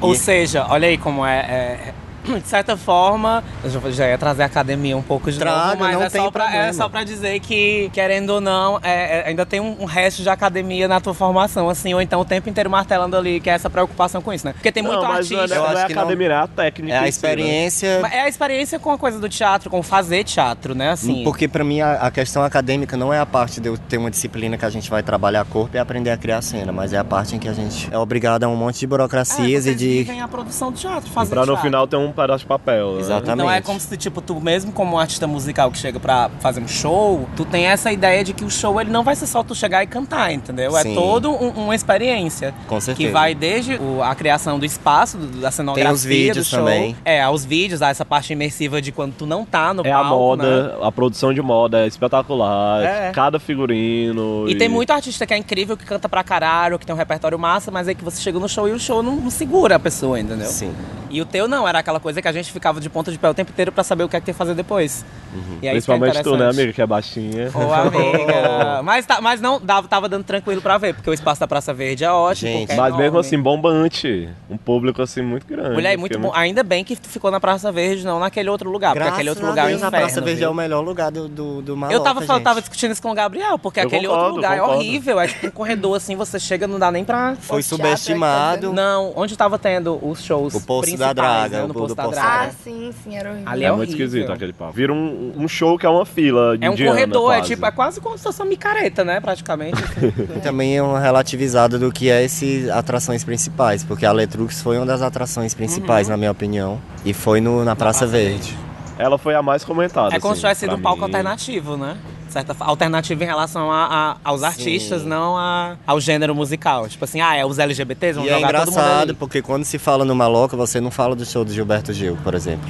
Ou E- seja, olha aí como é, é- de certa forma, eu já- ia trazer a academia um pouco de Traga, novo, mas não é, tem só pra, é só pra dizer que, querendo ou não, é- é- ainda tem um, um resto de academia na tua formação, assim, ou então o tempo inteiro martelando ali, que é essa preocupação com isso, né? Porque tem muito não, mas não é, artista. Eu não é acho que não- academia, é a técnica. É a né? experiência. Mas É a experiência com a coisa do teatro, com fazer teatro, né? Assim. Porque pra mim a, a questão acadêmica não é a parte de eu ter uma disciplina que a gente vai trabalhar corpo e aprender a criar cena, mas é a parte em que a gente é obrigado a um monte de é, burocracias e de. vivem a produção do teatro, fazer Pra no teatro. final ter um pedaço de papel. né? Exatamente. Então é como se, tipo, tu mesmo como um artista musical que chega pra fazer um show, tu tem essa ideia de que o show ele não vai ser só tu chegar e cantar, entendeu? É Sim. todo um- uma experiência. Com certeza. Que vai desde o- a criação do espaço, do- da cenografia os vídeos do show. também. É, aos vídeos, a essa parte imersiva de quando tu não tá no É a palco, né? moda, a produção de moda é espetacular, É. cada figurino. E tem muito artista que é incrível, que canta pra caralho, que tem um repertório massa, mas aí que você chega no show e o show não, não segura a pessoa, entendeu? Sim. E o teu não, era aquela coisa que a gente ficava de ponta de pé o tempo inteiro pra saber o que é que tem que fazer depois. E aí é Principalmente tu, né, amiga, que é baixinha. Ô, amiga. mas, tá- mas não, dava, tava dando tranquilo pra ver, porque o espaço da Praça Verde é ótimo. Gente, é Mas mesmo assim, bombante. Um público assim muito grande. Mulher, é muito bom. Ainda bem que tu ficou na Praça Verde, não naquele outro lugar. Graças porque aquele outro a lugar Deus, é um a inferno. Praça Verde viu? é o melhor lugar do, do, do Maloca, Eu tava, gente. tava discutindo isso com o Gabriel, porque Eu aquele concordo, outro lugar é concordo. horrível. É tipo um corredor assim, você chega, não dá nem pra. Foi é tá subestimado. Não, onde tava tendo os shows O Poço principais, da Draga, né, o no Poço Draga. Ah, sim, sim, era horrível. Ali É, é muito horrível. esquisito aquele papo. Vira um, um show que é uma fila É um indiana, corredor, é quase. tipo, é quase como se fosse uma micareta, né, praticamente. E também é uma relativizada do que é esses atrações principais, porque a Letrux foi uma das atrações principais, Uhum. na minha opinião, e foi no, na Praça, Verde. Ela foi a mais comentada. É como se assim, tivesse sido um palco mim. alternativo, né? Certa alternativo em relação a, a- aos Sim. artistas, não a- ao gênero musical. Tipo assim, ah, é os LGBTs, vão E é jogar todo mundo engraçado, ali. porque quando se fala no Maloca, você não fala do show do Gilberto Gil, por exemplo.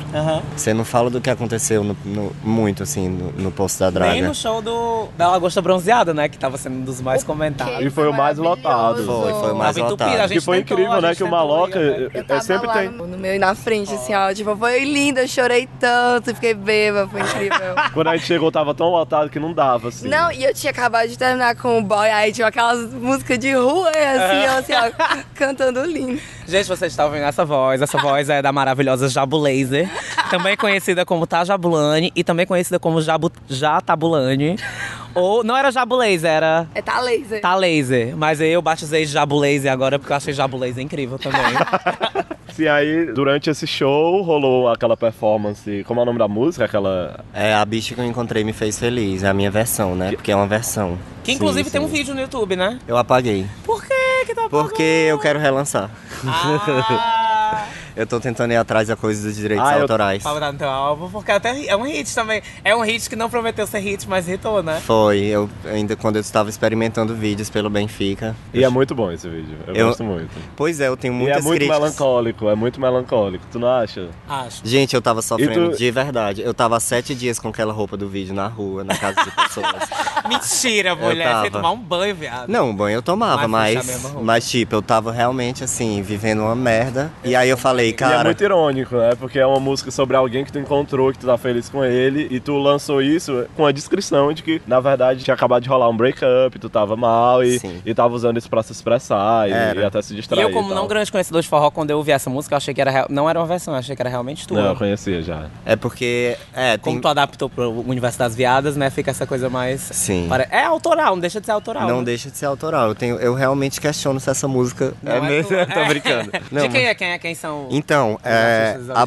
Você não fala do que aconteceu no- no- muito, assim, no, no Poço da Draga. Nem no show do, da Lagosta Bronzeada, né? Que tava sendo um dos mais comentados. E foi o mais lotado. Foi, foi o mais Tava entupido, lotado. gente Que foi tentou, incrível, né? Que o Maloca ir até. é- é sempre lá tem. no, no meio e na frente, assim, ó. Tipo, foi linda, eu chorei tanto, fiquei bêbada, foi incrível. Quando a gente chegou, tava tão lotado que não dava, assim. Não, e eu tinha acabado de terminar com o boy, aí tinha aquelas músicas de rua, assim, ó, assim, ó, cantando lindo. Gente, vocês estão ouvindo essa voz. Essa voz é da maravilhosa Jabu Laser. também conhecida como Tajabulani e também conhecida como Jabu, Jatabulani. Ou não era Jabu Laser, era É tá laser. Tá Laser. Mas eu batizei de Jabu Laser agora porque eu achei Jabu Laser incrível também. Sim, aí durante esse show rolou aquela performance. Como é o nome da música? Aquela. É, a bicha que eu encontrei me fez feliz, é a minha versão, né? Porque é uma versão. Que inclusive Sim, tem um sim. vídeo no YouTube, né? Eu apaguei. Por que que tu apagou? Porque eu quero relançar. Ah, Eu tô tentando ir atrás da coisa dos direitos Ah, eu- autorais. pra botar no teu álbum, porque até é um hit também. É um hit que não prometeu ser hit, mas hitou, né? Foi, eu ainda quando eu estava experimentando vídeos pelo Benfica. E é muito bom esse vídeo. Eu, Eu- gosto muito. Pois é, eu tenho E muitas é muito críticas. melancólico, é muito melancólico. Tu não acha? Acho. Gente, eu tava sofrendo E tu- de verdade. Eu tava há sete dias com aquela roupa do vídeo na rua, na casa de pessoas. Mentira, mulher. Tava. tomar um banho, viado. Não, banho eu tomava, Mas mas, mas tipo, eu tava realmente assim, vivendo uma merda. E aí eu falei, e é cara, muito irônico, né? Porque é uma música sobre alguém que tu encontrou, que tu tá feliz com ele, e tu lançou isso com a descrição de que, na verdade, tinha acabado de rolar um breakup, tu tava mal e, Sim. e tava usando isso pra se expressar e, e até se E distrair. eu, como tal. não grande conhecedor de forró, quando eu ouvi essa música, eu achei que era real- não era uma versão, eu achei que era realmente tua. Não, eu conhecia já. é porque. É, Como tem. tu adaptou pro universo das viadas, né? Fica essa coisa mais. Sim. Pare- É autoral, não deixa de ser autoral. Não né? deixa de ser autoral. Eu, tenho, eu realmente questiono se essa música Não é mesmo. tua. Tô brincando. Não, de quem é? Quem é? Quem são? Então, é, a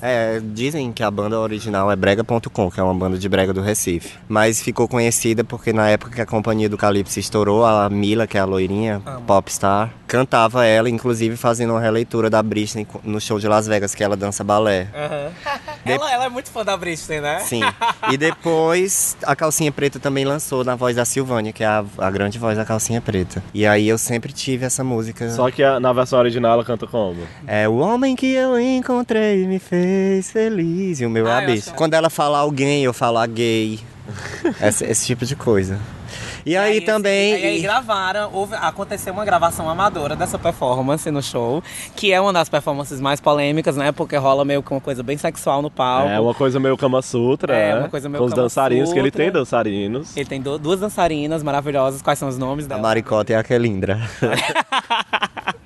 é, dizem que a banda original é brega.com, que é uma banda de brega do Recife. Mas ficou conhecida porque na época que a companhia do Calypso estourou, a Mila, que é a loirinha, popstar, cantava ela, inclusive fazendo uma releitura da Britney no show de Las Vegas, que ela dança balé. Aham. ela, ela é muito fã da Britney, né? Sim. E depois a Calcinha Preta também lançou na voz da Silvânia, que é a, a grande voz da Calcinha Preta. E aí eu sempre tive essa música. Só que a- na versão original ela canta como? É o homem que eu encontrei me fez feliz. E o meu é Ah, a eu bicha. Quando ela fala alguém, eu falo a gay. esse, esse tipo de coisa. E, aí, esse- também. E aí gravaram, houve, aconteceu uma gravação amadora dessa performance no show, que é uma das performances mais polêmicas, né? Porque rola meio que uma coisa bem sexual no palco. É uma coisa meio Kama Sutra, É, né? uma coisa meio Com os Kama dançarinos, que ele Sutra. tem dançarinos. Ele tem du- duas dançarinas maravilhosas. Quais são os nomes a delas? Maricota e a Kelindra.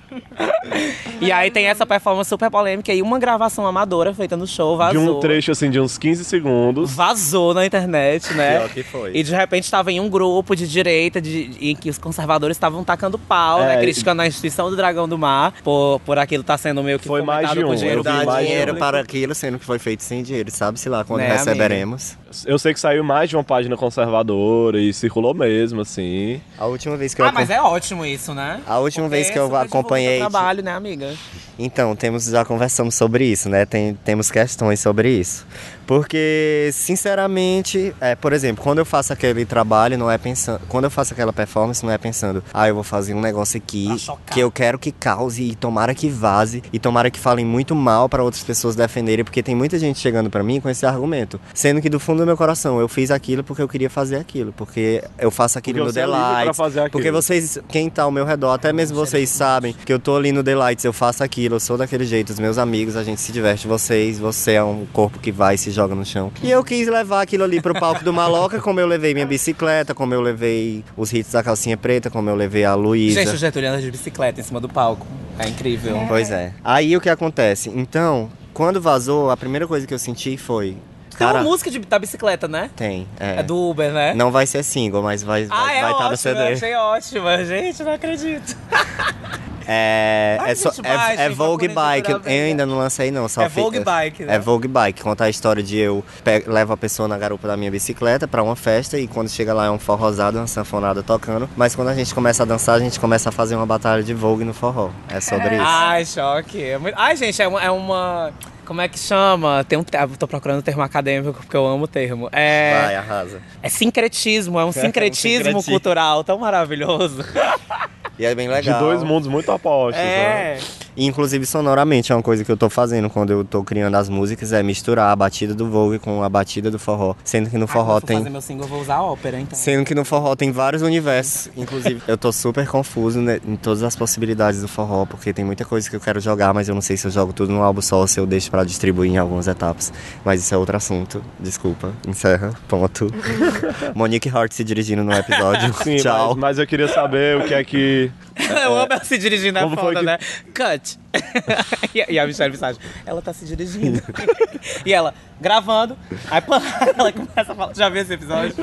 E aí tem essa performance super polêmica e uma gravação amadora feita no show, De vazou. um trecho assim de uns 15 segundos. Vazou na internet, né? Pior que foi. E de repente estava em um grupo de direita de, em que os conservadores estavam tacando pau, É, né? e- Criticando a instituição do Dragão do Mar por, por aquilo estar sendo meio que Foi mais de com um, dinheiro eu vi Dar mais dinheiro para aquilo, sendo que foi feito sem dinheiro. Sabe-se lá quando Né, receberemos. Eu sei que saiu mais de uma página conservadora e circulou mesmo, assim. A última vez que eu Ah, mas é ótimo isso, né? A última vez que eu acompanhei- seu trabalho, né, amiga? Então, temos, já conversamos sobre isso, né? Tem, temos questões sobre isso. Porque, sinceramente, é, por exemplo, quando eu faço aquele trabalho, não é pensando. Quando eu faço aquela performance, não é pensando, ah, eu vou fazer um negócio aqui que eu quero que cause e tomara que vaze e tomara que falem muito mal para outras pessoas defenderem, porque tem muita gente chegando para mim com esse argumento. Sendo que do fundo do meu coração, eu fiz aquilo porque eu queria fazer aquilo, porque eu faço aquilo Porque no é Delights. aquilo. Porque vocês, quem tá ao meu redor, até mesmo vocês sabem que eu tô ali no Delights, eu faço aquilo, eu sou daquele jeito, os meus amigos, a gente se diverte, vocês, você é um corpo que vai e se joga no chão. E eu quis levar aquilo ali pro palco do Maloca, como eu levei minha bicicleta, como eu levei os hits da calcinha preta, como eu levei a Luísa. Gente, o Getúlio anda de bicicleta em cima do palco. É incrível. Pois é. Aí o que acontece? Então, quando vazou, a primeira coisa que eu senti foi. Tem uma Cara, música de, da bicicleta, né? tem. É, É. do Uber, né? Não vai ser single, mas vai estar ah, vai é vai tá no CD. eu achei ótima. Gente, não acredito. É, Ai, é, gente, é- baixem é pra Vogue Bike. Eu ainda não lancei, não. Só É fi- Vogue Bike, né? É Vogue Bike. Conta a história de eu pe- levo a pessoa na garupa da minha bicicleta pra uma festa e quando chega lá é um forrozado, uma sanfonada tocando. Mas quando a gente começa a dançar, a gente começa a fazer uma batalha de Vogue no forró. É sobre isso. Ai, choque. É Ai, gente, é uma, é uma- Como é que chama? Tem um, te- tô procurando o termo acadêmico porque eu amo o termo. É, Vai, arrasa. é sincretismo, é um sincretismo sincretismo. cultural tão maravilhoso. E é bem De legal. dois mundos muito opostos. né? É. E, inclusive sonoramente é uma coisa que eu tô fazendo quando eu tô criando as músicas é misturar a batida do Vogue com a batida do forró, sendo que no Ah, forró for tem fazer meu single, eu vou usar ópera, então. Sendo que no forró tem vários universos. Inclusive, eu tô super confuso né, em todas as possibilidades do forró, porque tem muita coisa que eu quero jogar, mas eu não sei se eu jogo tudo num álbum só ou se eu deixo pra distribuir em algumas etapas. Mas isso é outro assunto. Desculpa. Encerra. Ponto. Monique Hart se dirigindo no episódio. Sim, Tchau. Mas, mas eu queria saber o que é que. Eu amo ela se dirigindo, é foda, que- né? Cut. e, a- e a Michelle Visage, ela tá se dirigindo. e ela, gravando, aí ela começa a falar. Já viu esse episódio?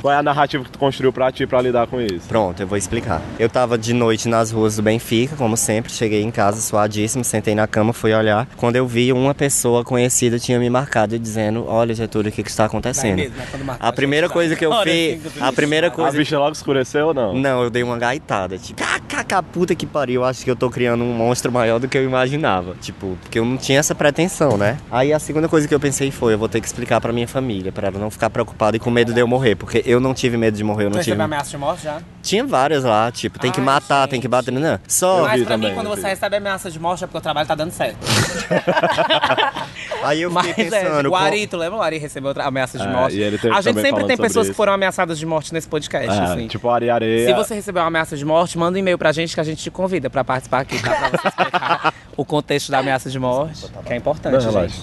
Qual é a narrativa que tu construiu pra ti pra lidar com isso? Pronto, eu vou explicar. Eu tava de noite nas ruas do Benfica, como sempre, cheguei em casa suadíssimo, sentei na cama, fui olhar. Quando eu vi, uma pessoa conhecida tinha me marcado dizendo: Olha, Getúlio, o que, que está acontecendo? mesmo, né? A a primeira coisa que eu fiz, assim, a primeira A coisa bicha logo escureceu ou não? Não, eu dei uma gaitada, tipo, kkk, puta que pariu, eu acho que eu tô criando um monstro maior do que eu imaginava. Tipo, porque eu não tinha essa pretensão, né? Aí a segunda coisa que eu pensei foi, eu vou ter que explicar pra minha família, pra ela não ficar preocupada e com medo de eu morrer, porque eu não tive medo de morrer, eu Tu não tive... recebeu ameaça de morte já? Tinha várias lá, tipo, tem que Ai, matar, gente. tem que bater, não. Só, Mas vi pra também, mim, quando eu você recebe ameaça de morte é porque o trabalho tá dando certo. aí eu Mas fiquei é, pensando... o com- Ari, tu lembra? O Ari recebeu outra ameaça de É, morte. e ele teve a gente sempre tem pessoas que isso. foram ameaçadas de morte nesse podcast, É, assim. tipo areia areia. Se você recebeu uma ameaça de morte, manda um e-mail pra gente que a gente te convida pra participar aqui, tá? Pra você explicar o contexto da ameaça de morte, que é importante, Não, gente. relaxa.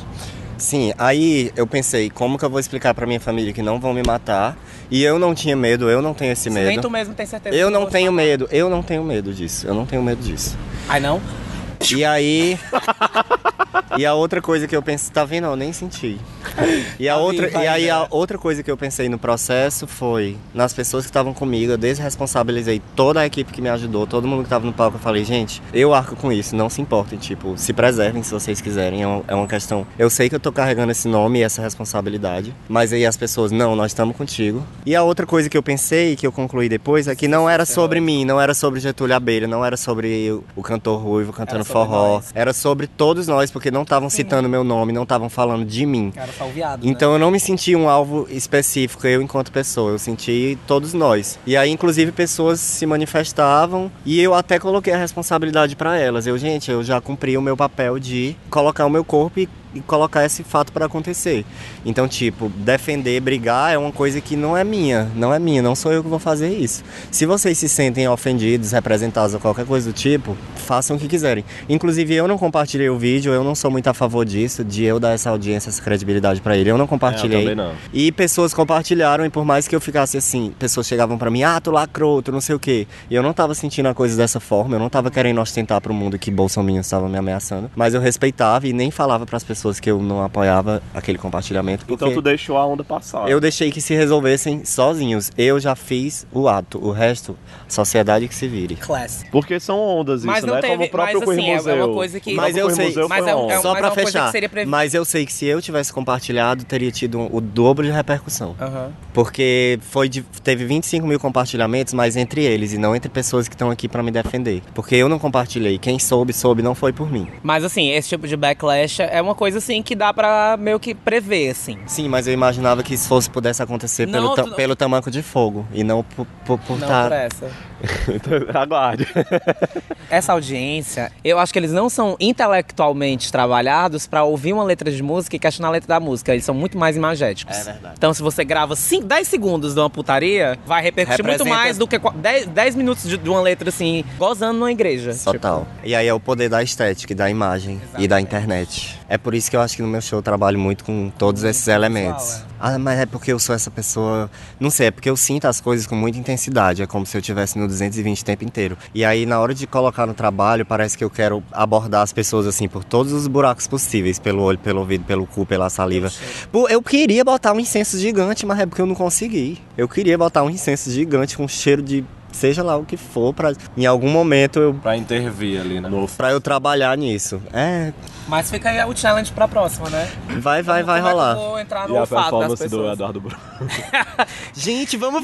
Sim, aí eu pensei, como que eu vou explicar pra minha família que não vão me matar? E eu não tinha medo, eu não tenho esse Se nem medo. tu mesmo tem certeza Eu não tenho medo, eu não tenho medo disso, eu não tenho medo disso. Ai, não? E aí. e a outra coisa que eu pensei. Tá vendo? Eu nem senti. E, a Tá outra, e aí a outra coisa que eu pensei no processo foi nas pessoas que estavam comigo. Eu desresponsabilizei toda a equipe que me ajudou, todo mundo que tava no palco. Eu falei, gente, eu arco com isso, não se importem. Tipo, se preservem se vocês quiserem. É uma, é uma questão. Eu sei que eu tô carregando esse nome e essa responsabilidade. Mas aí as pessoas, não, nós estamos contigo. E a outra coisa que eu pensei, que eu concluí depois, é que não era sobre mim, não era sobre Getúlio Abelha, não era sobre o, cantor ruivo cantando forró. nós. Era sobre todos nós, porque não estavam citando meu nome, não estavam falando de mim. Cara, só o viado, Então eu não me senti um alvo específico, eu enquanto pessoa, eu senti todos nós. E aí, inclusive, pessoas se manifestavam e eu até coloquei a responsabilidade pra elas. Eu, gente, eu já cumpri o meu papel de colocar o meu corpo e e colocar esse fato para acontecer. Então, tipo, defender, brigar é uma coisa que não é minha, não é minha, não sou eu que vou fazer isso. Se vocês se sentem ofendidos, representados ou qualquer coisa do tipo, façam o que quiserem. Inclusive, eu não compartilhei o vídeo, eu não sou muito a favor disso, de eu dar essa audiência, essa credibilidade para ele. Eu não compartilhei. É, eu não. E pessoas compartilharam, e por mais que eu ficasse assim, pessoas chegavam pra mim, ah, tu lacrou, tu não sei o quê. E eu não tava sentindo a coisa dessa forma, eu não tava querendo ostentar pro mundo que Bolsonaro estava me ameaçando. Mas eu respeitava e nem falava pras pessoas que eu não apoiava aquele compartilhamento. Porque Então tu deixou a onda passar. eu deixei que se resolvessem sozinhos. Eu já fiz o ato, o resto, sociedade que se vire. Classe. Porque são ondas isso, Mas não né? teve- Como o próprio mas, assim, Coelho é- é Museu. uma coisa que- O Mas próprio eu sei- Museu mas é um- é Só mas pra uma coisa fechar. que seria previ- Mas eu sei que se eu tivesse compartilhado, teria tido um- o dobro de repercussão. Aham. Porque foi de- teve 25 mil compartilhamentos, mas entre eles e não entre pessoas que estão aqui pra me defender. Porque eu não compartilhei. Quem soube, soube, não foi por mim. Mas assim, esse tipo de backlash é uma coisa assim que dá pra meio que prever, assim. Sim, mas eu imaginava que isso fosse pudesse acontecer Não, pelo, ta- não- pelo tamanco de fogo e não por, por, por Não tá- por essa. Então, Aguarde. Essa audiência, eu acho que eles não são intelectualmente trabalhados pra ouvir uma letra de música e questionar a letra da música. Eles são muito mais imagéticos. É verdade. Então, se você grava 5, 10 segundos de uma putaria, vai repercutir muito Representa- mais do que qua- 10, 10 minutos de, de uma letra assim, gozando numa igreja. Total. E aí é o poder da estética da imagem e da internet. É por isso que eu acho que no meu show eu trabalho muito com todos esses elementos. Ah, mas é porque eu sou essa pessoa. Não sei, é porque eu sinto as coisas com muita intensidade. É como se eu estivesse no 220 o tempo inteiro. E aí, na hora de colocar no trabalho, parece que eu quero abordar as pessoas assim por todos os buracos possíveis pelo olho, pelo ouvido, pelo cu, pela saliva. Pô, eu queria botar um incenso gigante, mas é porque eu não consegui. Eu queria botar um incenso gigante com cheiro de. Seja lá o que for, pra em algum momento eu pra intervir ali, né? Pra eu trabalhar nisso. É, Mas fica aí o challenge pra próxima, né? vai, vai, vai é que eu rolar. vou entrar no E a performance do? Eduardo Bruno. Gente, vamos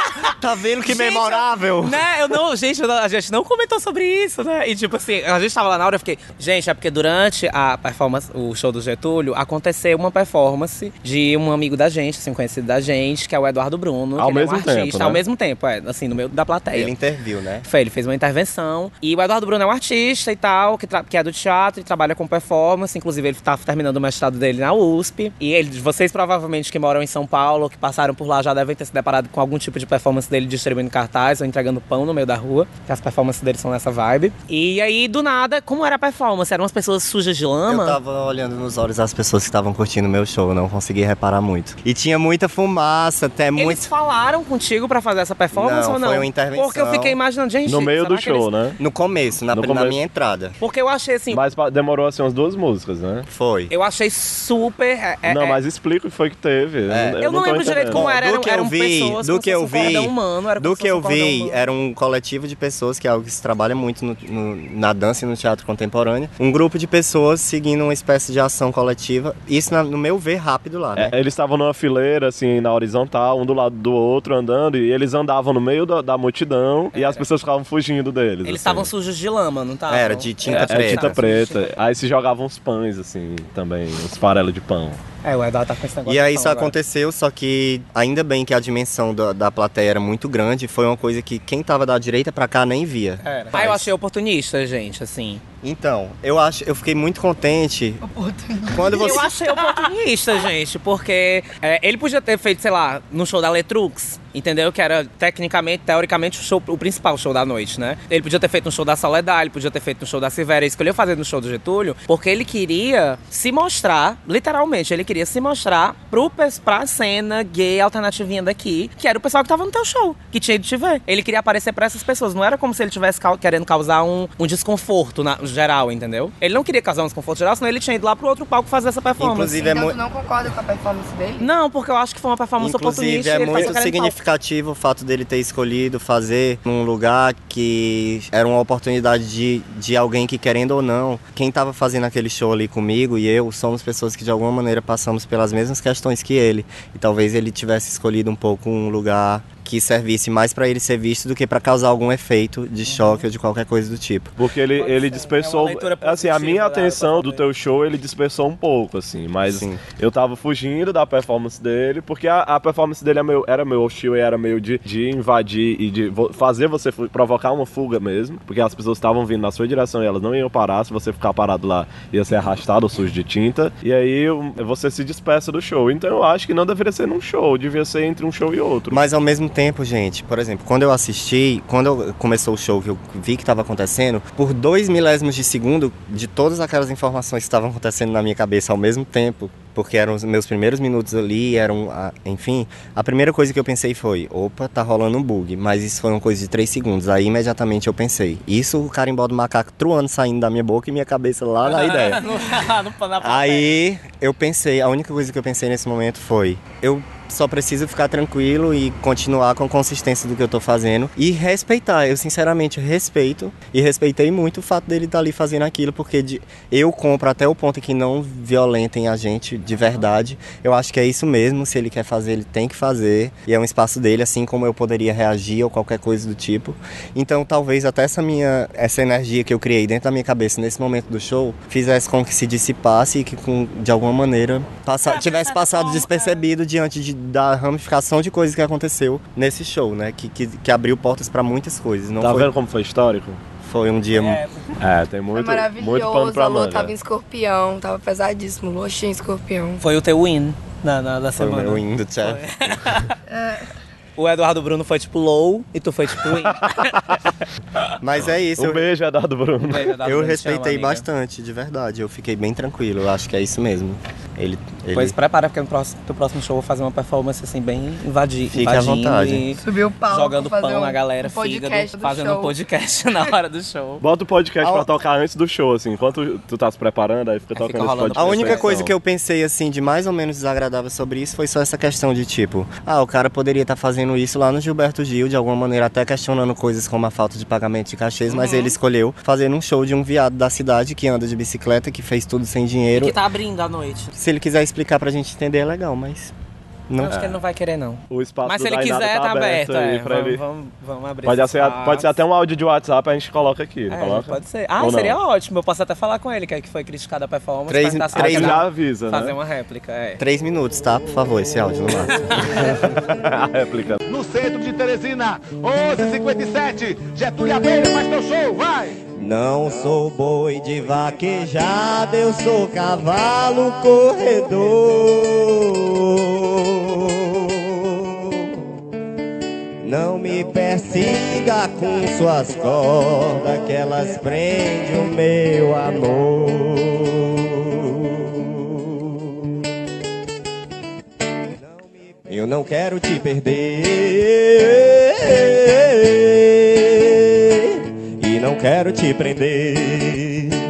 Tá vendo que Gente, memorável? Né, eu não, gente, a gente não comentou sobre isso, né? E tipo assim, a gente tava lá na hora, eu fiquei, gente, é porque durante a performance, o show do Getúlio, aconteceu uma performance de um amigo da gente, assim, conhecido da gente, que é o Eduardo Bruno. Ao que ele é mesmo um artista, tempo, né? ao mesmo tempo, é, assim, no meio da plateia. Ele interviu, né? Foi, ele fez uma intervenção. E o Eduardo Bruno é um artista e tal, que, que é do teatro e trabalha com performance. Inclusive, ele tá terminando o mestrado dele na USP. E ele, vocês provavelmente que moram em São Paulo, que passaram por lá, já devem ter se deparado com algum tipo de performance dele distribuindo cartaz ou entregando pão no meio da rua. Que as performances dele são nessa vibe. E aí, do nada, como era a performance? Eram umas pessoas sujas de lama? Eu tava olhando nos olhos das pessoas que estavam curtindo meu show, eu não consegui reparar muito. E tinha muita fumaça, até Eles muito. falaram contigo pra fazer essa performance Não, ou não? foi uma intervenção. Porque eu fiquei imaginando, gente. No meio do que eles- show, né? No começo, na, No na começo. minha entrada. Porque eu achei assim. Mas demorou assim umas duas músicas, né? Foi. Eu achei super. é- é- não, é- mas explica o que foi que teve. É. Eu não tô lembro direito entendendo. como Bom, era, do eram, que eu eram vi, pessoas do que eu vi, humano, do que eu um vi, humano. era um coletivo de pessoas, que é algo que se trabalha muito no- no- na dança e no teatro contemporâneo. Um grupo de pessoas seguindo uma espécie de ação coletiva. Isso, na- no meu ver, rápido lá, né? É, eles estavam numa fileira, assim, na horizontal, um do lado do outro, andando, e eles andavam no meio da, da multidão e as pessoas ficavam fugindo deles. Eles assim. estavam sujos de lama, não estavam? Era, de tinta É, preta. tinta preta. Aí se jogavam uns pães, assim, também, uns farelos de pão. É, o Eduardo tá com esse negócio. E aí isso agora. aconteceu, só que ainda bem que a dimensão da, da plateia era muito grande, foi uma coisa que quem tava da direita pra cá nem via. Era. Ah, eu achei oportunista, gente, assim. Então, eu acho, eu fiquei muito contente quando você Eu achei oportunista, gente, porque é, ele podia ter feito, sei lá, no show da Letrux, entendeu? Que era tecnicamente, teoricamente, o, show, o principal show da noite, né? Ele podia ter feito no show da Soledad, ele podia ter feito no show da Silvéria, ele escolheu fazer no show do Getúlio, porque ele queria se mostrar, literalmente, ele queria se mostrar pro, pra cena gay alternativinha daqui, que era o pessoal que tava no teu show, que tinha ido te ver. Ele queria aparecer pra essas pessoas, não era como se ele tivesse querendo causar um, um desconforto na, geral, entendeu? Ele não queria causar um desconforto geral, senão ele tinha ido lá pro outro palco fazer essa performance. Inclusive, é Então muito- tu não concorda com a performance dele? Não, porque eu acho que foi uma performance Inclusive, oportunista. é ele tá muito querendo significativo o fato dele ter escolhido fazer num lugar que era uma oportunidade de, de alguém que, querendo ou não, quem estava fazendo aquele show ali comigo e eu somos pessoas que de alguma maneira passamos pelas mesmas questões que ele. E talvez ele tivesse escolhido um pouco um lugar que servisse mais pra ele ser visto do que pra causar algum efeito de choque ou de qualquer coisa do tipo. Porque ele, Pode ele ser, é dispersou. uma leitura assim, a minha positiva, atenção do teu show, ele dispersou um pouco, assim. Mas Sim. eu tava fugindo da performance dele, porque a, a performance dele é meio- era meio hostil e era meio de, de invadir e de fazer você provocar uma fuga mesmo. Porque as pessoas estavam vindo na sua direção e elas não iam parar. Se você ficar parado lá, ia ser arrastado sujo de tinta. E aí você se dispersa do show. Então eu acho que não deveria ser num show, devia ser entre um show e outro. Mas ao mesmo tempo, gente, por exemplo, quando eu assisti, quando começou o show que eu vi que estava acontecendo, por dois milésimos de segundo, de todas aquelas informações que estavam acontecendo na minha cabeça ao mesmo tempo, porque eram os meus primeiros minutos ali, eram, a- enfim, a primeira coisa que eu pensei foi, opa, tá rolando um bug, mas isso foi uma coisa de três segundos, aí imediatamente eu pensei, isso o carimbó do macaco truando saindo da minha boca e minha cabeça lá na ideia. Aí eu pensei, a única coisa que eu pensei nesse momento foi: eu só preciso ficar tranquilo e continuar com a consistência do que eu tô fazendo e respeitar. Eu sinceramente respeito e respeitei muito o fato dele estar ali fazendo aquilo, porque de- eu compro até o ponto em que não violentem a gente de verdade. Eu acho que é isso mesmo. Se ele quer fazer, ele tem que fazer. E é um espaço dele, assim como eu poderia reagir ou qualquer coisa do tipo. Então talvez até essa minha essa energia que eu criei dentro da minha cabeça nesse momento do show fizesse com que se dissipasse e que com, de alguma maneira passa, tivesse passado despercebido diante de, da ramificação de coisas que aconteceu nesse show, né? Que, que, que abriu portas para muitas coisas. Não Tá foi, vendo como foi histórico? foi um dia É, É, tem Foi muito, maravilhoso. muito pano a pra lua tava em escorpião, tava pesadíssimo. Lua cheia em escorpião. foi o teu win na, na, da foi o semana. meu indo, tchau. O Eduardo Bruno foi tipo low e tu foi tipo win. Mas é isso. Um eu- beijo, Eduardo Bruno. Beijo, Eduardo Eu Bruno, te respeitei amiga. bastante, de verdade. Eu fiquei bem tranquilo. Eu acho que é isso mesmo. Ele, ele... Pois prepara, porque no próximo, no próximo show eu vou fazer uma performance assim, bem invadi Fique à invadindo vontade. e Subiu o palco. jogando pão um- na galera, um fígado, do fazendo show. um podcast na hora do show. Bota o podcast A- pra tocar antes do show, assim. Enquanto tu tá se preparando, aí fica Aí tocando fica esse podcast. A única coisa que eu pensei, assim, de mais ou menos desagradável sobre isso foi só essa questão de tipo, ah, o cara poderia estar fazendo isso lá no Gilberto Gil, de alguma maneira, até questionando coisas como a falta de pagamento de cachês, mas ele escolheu fazer um show de um viado da cidade que anda de bicicleta, que fez tudo sem dinheiro. Que tá abrindo à noite. Se ele quiser explicar pra gente entender, é legal, mas. Não. Eu acho que ele não vai querer, não. O espaço Mas se ele quiser, tá aberto. aí É. pra Vamos, ele. vamos, vamos abrir Pode ser, pode ser até um áudio de WhatsApp, a gente coloca aqui, não É, coloca? pode ser. Ah, Ou não? seria ótimo. Eu posso até falar com ele, que é que foi criticado a performance. Três- três quer já avisa, fazer né? uma réplica, é. Três minutos, tá? Por favor, esse áudio no máximo. a réplica. no centro de Teresina, 11:57. Getúlio Abelha faz teu show, vai! Não sou boi de vaquejada, eu sou cavalo corredor. Não me persiga com suas cordas, que elas prendem o meu amor. Eu não quero te perder não quero te prender.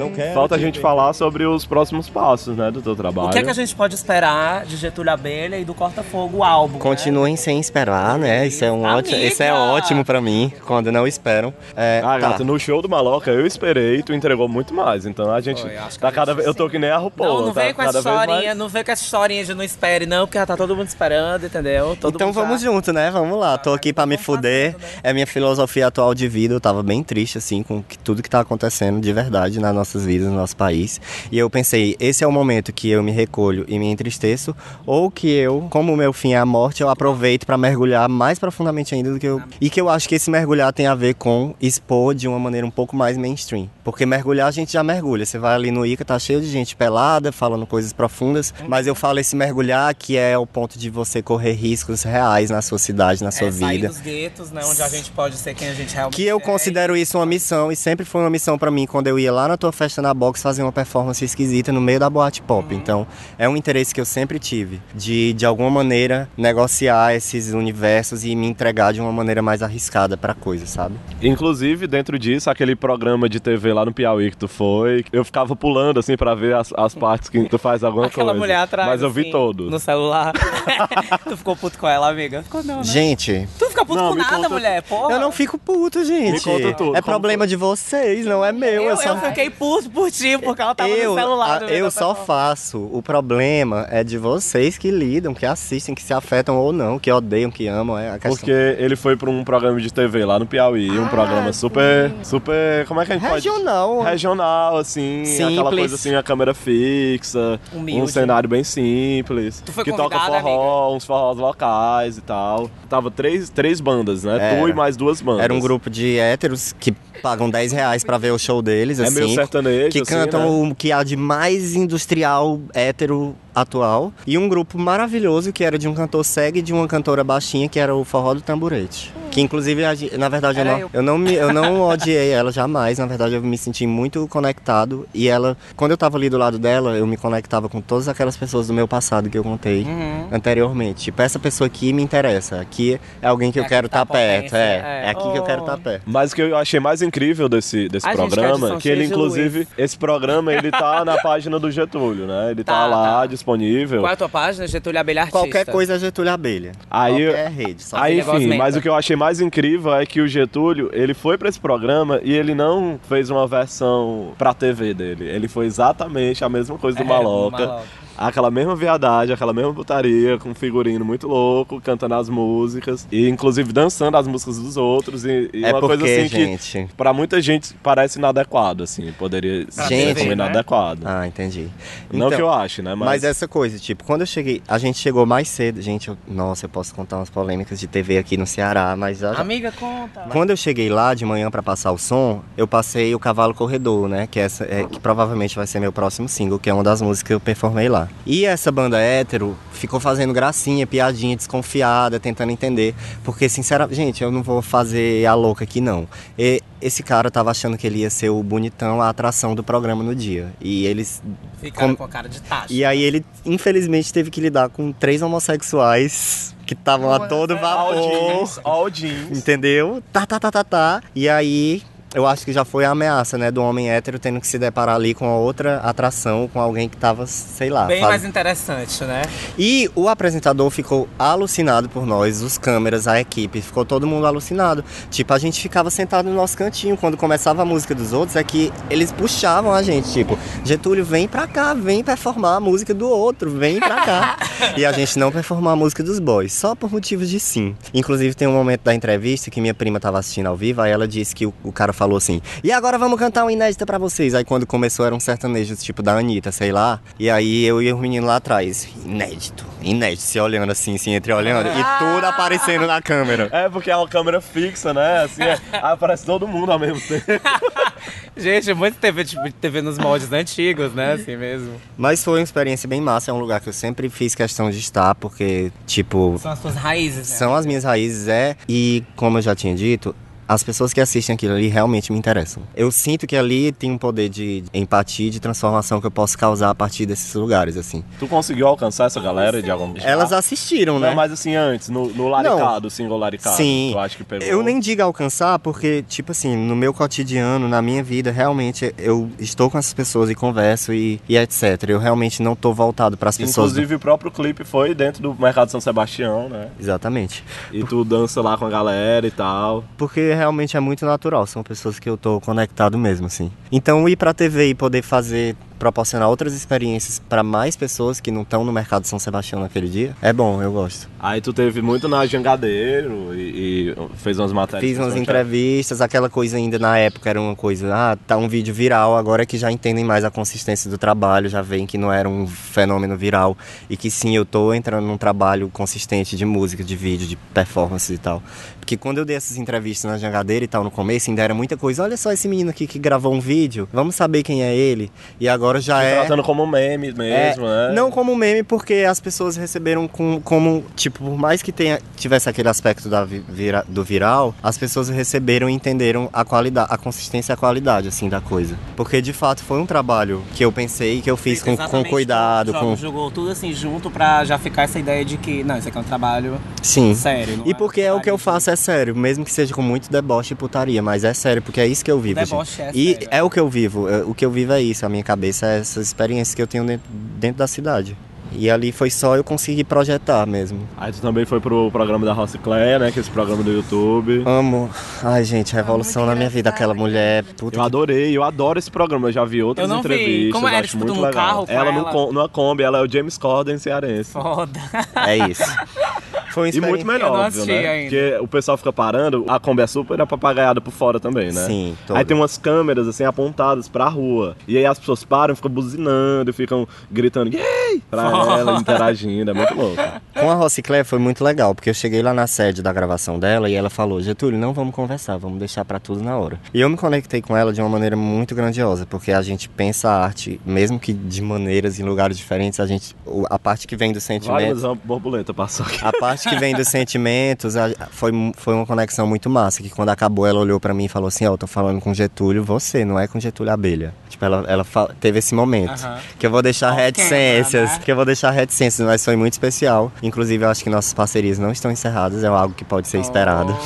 Não quero. Falta a te gente prender. falar sobre os próximos passos, né, do teu trabalho. O que, é que a gente pode esperar de Getúlio Abelha e do Corta Fogo, o álbum? né? Continuem sem esperar, né? Isso é um ótimo, Amiga! isso é ótimo pra mim, quando não esperam. É, Ah, tá. gato, no show do Maloca eu esperei e tu entregou muito mais. Então a gente Foi, tá a cada gente vez. Eu tô que nem a RuPaul. Não, não tá vem com essa historinha, mais- não vem com essa historinha de não espere, não, porque já tá todo mundo esperando, entendeu? Todo Então mundo já- vamos junto, né? Vamos lá. Tô aqui pra me vamos fuder. né? É minha filosofia atual de vida. Eu tava bem triste, assim, com tudo que tá acontecendo de verdade nas nossas vidas, no nosso país. E eu pensei, esse é o momento que eu me recolho e me entristeço, ou que eu, como o meu fim é a morte, eu aproveito pra mergulhar mais profundamente ainda do que eu. E que eu acho que esse mergulhar tem a ver com expor de uma maneira um pouco mais mainstream. Porque mergulhar a gente já mergulha. Você vai ali no Ica, tá cheio de gente pelada, falando coisas profundas. Mas eu falo esse mergulhar que é o ponto de você correr riscos reais na sua cidade, na sua é, sair vida. dos guetos, né, onde a gente pode ser quem a gente realmente Que eu é. considero isso uma missão e sempre foi uma missão pra mim quando eu ia lá na tua festa na box fazer uma performance esquisita no meio da boate pop. Então, é um interesse que eu sempre tive de de alguma maneira negociar esses universos e me entregar de uma maneira mais arriscada pra coisa, sabe? Inclusive, dentro disso, aquele programa de TV lá no Piauí que tu foi, eu ficava pulando assim pra ver as, as partes que tu faz alguma Aquela coisa. mulher atrás. Mas eu vi assim, todos. No celular. tu ficou puto com ela, amiga? Ficou não, né? Gente, Tu fica puto Não, com nada, conta- mulher, porra. Eu não fico puto, gente. Me conta tudo, É como problema de vocês, não é meu. Eu, Eu, só... eu fiquei puto por ti, porque ela tava eu, no celular. a- eu só performance. faço. O problema é de vocês que lidam, que assistem, que se afetam ou não, que odeiam, que amam. É a questão. Porque ele foi pra um programa de TV lá no Piauí, um programa super, super, como é que a gente Regional. pode... Regional, assim, aquela Simples. coisa assim, a câmera fixa, Humilde. um cenário bem simples, Tu foi que toca forró, uns forrós locais e tal. Tava três, três bandas, né? Tu Era. e mais duas bandas. Era um grupo de héteros que pagam 10 reais pra ver o show deles, É assim. meio sertanejo, que assim, cantam né? o que há de mais industrial hétero atual. E um grupo maravilhoso que era de um cantor cego e de uma cantora baixinha, que era o Forró do Tamburete. Que inclusive, na verdade, eu não, eu. eu, não me, eu não odiei ela jamais. Na verdade, eu me senti muito conectado. E ela, quando eu tava ali do lado dela, eu me conectava com todas aquelas pessoas do meu passado que eu contei Uhum. anteriormente. Tipo, essa pessoa aqui me interessa. Aqui é alguém que É eu a quero que tá estar perto. É, é. é aqui que eu quero Oh. estar perto. Mas o que eu achei mais incrível desse, desse A programa, São que ele de inclusive, esse programa ele tá na página do Getúlio, né? Ele tá, Tá, lá tá. disponível. Qual é a tua página? Getúlio Abelha Artista. Qualquer coisa é Getúlio Abelha. Aí, Qualquer rede. Só Aí, é enfim, mas o que eu achei mais incrível é que o Getúlio, ele foi pra esse programa e ele não fez uma versão pra TV dele. Ele foi exatamente a mesma coisa do É, Maloca. do Maloca. Aquela mesma viadagem, aquela mesma putaria, com um figurino muito louco, cantando as músicas. E inclusive dançando as músicas dos outros. E, e É uma porque, coisa assim gente... que pra muita gente parece inadequado, assim. Poderia ser Gente, como né? inadequado. Ah, entendi. Não Então, que eu ache, né? Mas... Mas, essa coisa, tipo, quando eu cheguei, a gente chegou mais cedo, gente, eu- nossa, eu posso contar umas polêmicas de TV aqui no Ceará, mas já, já- Amiga, conta. Quando eu cheguei lá de manhã pra passar o som, eu passei o Cavalo Corredor, né? Que, essa, é, que provavelmente vai ser meu próximo single, que é uma das músicas que eu performei lá. E essa banda hétero ficou fazendo gracinha, piadinha, desconfiada, tentando entender. Porque, sinceramente, gente, eu não vou fazer a louca aqui, não. E esse cara tava achando que ele ia ser o bonitão, a atração do programa no dia. E eles Ficaram Com- com a cara de taxa. e aí ele, infelizmente, teve que lidar com três homossexuais que estavam a todo all vapor. jeans, all jeans. Entendeu? Tá, tá, tá, tá, tá. E aí, eu acho que já foi a ameaça, né? Do homem hétero tendo que se deparar ali com a outra atração, com alguém que tava, sei lá. Bem faz- mais interessante, né? E o apresentador ficou alucinado por nós, os câmeras, a equipe, ficou todo mundo alucinado. Tipo, a gente ficava sentado no nosso cantinho. Quando começava a música dos outros, é que eles puxavam a gente, tipo, Getúlio, vem pra cá, vem performar a música do outro, vem pra cá. e a gente não performou a música dos boys, só por motivos de sim. Inclusive, tem um momento da entrevista que minha prima tava assistindo ao vivo, aí ela disse que o, o cara falou assim: e agora vamos cantar uma inédita pra vocês. Aí quando começou eram sertanejos, tipo da Anitta, sei lá. E aí eu e o menino lá atrás, inédito, inédito, se olhando assim, se entreolhando, e tudo aparecendo na câmera. É porque é uma câmera fixa, né? Assim, é, aparece todo mundo ao mesmo tempo. Gente, muito TV, tipo, TV nos moldes antigos, né? Assim mesmo. Mas foi uma experiência bem massa, é um lugar que eu sempre fiz questão de estar, porque, tipo, São as suas raízes, né? são as minhas raízes, é. E como eu já tinha dito, as pessoas que assistem aquilo ali realmente me interessam. Eu sinto que ali tem um poder de empatia e de transformação que eu posso causar a partir desses lugares, assim. Tu conseguiu alcançar essa galera de algum Elas assistiram, né? Não, mas assim, antes, no, no Laricado, o single Laricado. Sim. Tu acha que pegou? Eu nem digo alcançar, porque, tipo assim, no meu cotidiano, na minha vida, realmente eu estou com essas pessoas e converso e, e etc. Eu realmente não tô voltado para as pessoas. do- Inclusive, o próprio clipe foi dentro do Mercado São Sebastião, né? Exatamente. E tu dança lá com a galera e tal. Porque realmente é muito natural, são pessoas que eu tô conectado mesmo, assim. Então ir pra TV e poder fazer, proporcionar outras experiências para mais pessoas que não estão no mercado São Sebastião naquele dia, é bom, eu gosto. Aí tu teve muito na Jangadeiro e, e fez umas matérias. Fiz umas bastante- entrevistas, aquela coisa ainda na época era uma coisa, ah, tá um vídeo viral, agora é que já entendem mais a consistência do trabalho, já veem que não era um fenômeno viral e que sim, eu tô entrando num trabalho consistente de música, de vídeo, de performance e tal. Porque quando eu dei essas entrevistas na Jangadeira e tal no começo, ainda era muita coisa, olha só esse menino aqui que gravou um vídeo, vamos saber quem é ele. E agora já Te é tratando como meme mesmo, é, né? Não como meme, porque as pessoas receberam com, como, tipo, por mais que tenha, tivesse aquele aspecto da vi- vira- do viral, as pessoas receberam e entenderam a qualidade, a consistência e a qualidade, assim, da coisa. Porque, de fato, foi um trabalho que eu pensei e que eu fiz com, com cuidado, jogou, com... Jogou tudo assim junto pra já ficar essa ideia de que, não, isso aqui é um trabalho Sim. sério. não E é porque é o que eu faço, é sério, mesmo que seja com muito deboche e putaria, mas é sério, porque é isso que eu vivo, Deboche gente. é e sério. é o que eu vivo, é- o que eu vivo é isso, a minha cabeça é essas experiências que eu tenho dentro, dentro da cidade. E ali foi só eu conseguir projetar mesmo. Aí tu também foi pro programa da Rosiclé, né? Que é esse programa do YouTube. Amo. Ai, gente, revolução na minha vida. Aquela mulher. Puta Eu adorei, eu adoro esse programa, eu já vi outras Eu não vi. entrevistas. Como era, tipo, muito num legal. carro ela, no ela? com- numa Kombi, ela é o James Corden cearense. Foda. É isso. Foi uma E muito melhor, Eu não óbvio, né? ainda. Porque o pessoal fica parando, a Kombi é super apapagaiada por fora também, né? Sim, Aí toda. tem umas câmeras assim apontadas pra rua. E aí as pessoas param, ficam buzinando, ficam gritando gay pra ela, interagindo. É muito louco. Com a Rociclé foi muito legal, porque eu cheguei lá na sede da gravação dela e ela falou: Getúlio, não vamos conversar, vamos deixar pra tudo na hora. E eu me conectei com ela de uma maneira muito grandiosa, porque a gente pensa a arte, mesmo que de maneiras em lugares diferentes, a gente. A parte que vem do Vai, sentimento. mas uma borboleta passou aqui. A parte que vem dos sentimentos a- foi, foi uma conexão muito massa. Que quando acabou, ela olhou pra mim e falou assim: Ó, eu tô falando com Getúlio, você, não é com Getúlio Abelha. Tipo, ela, ela teve esse momento. Aham. Que eu vou deixar Off reticências. né? Que eu vou deixar reticências, mas foi muito especial. Inclusive, eu acho que nossas parcerias não estão encerradas, é algo que pode ser esperado.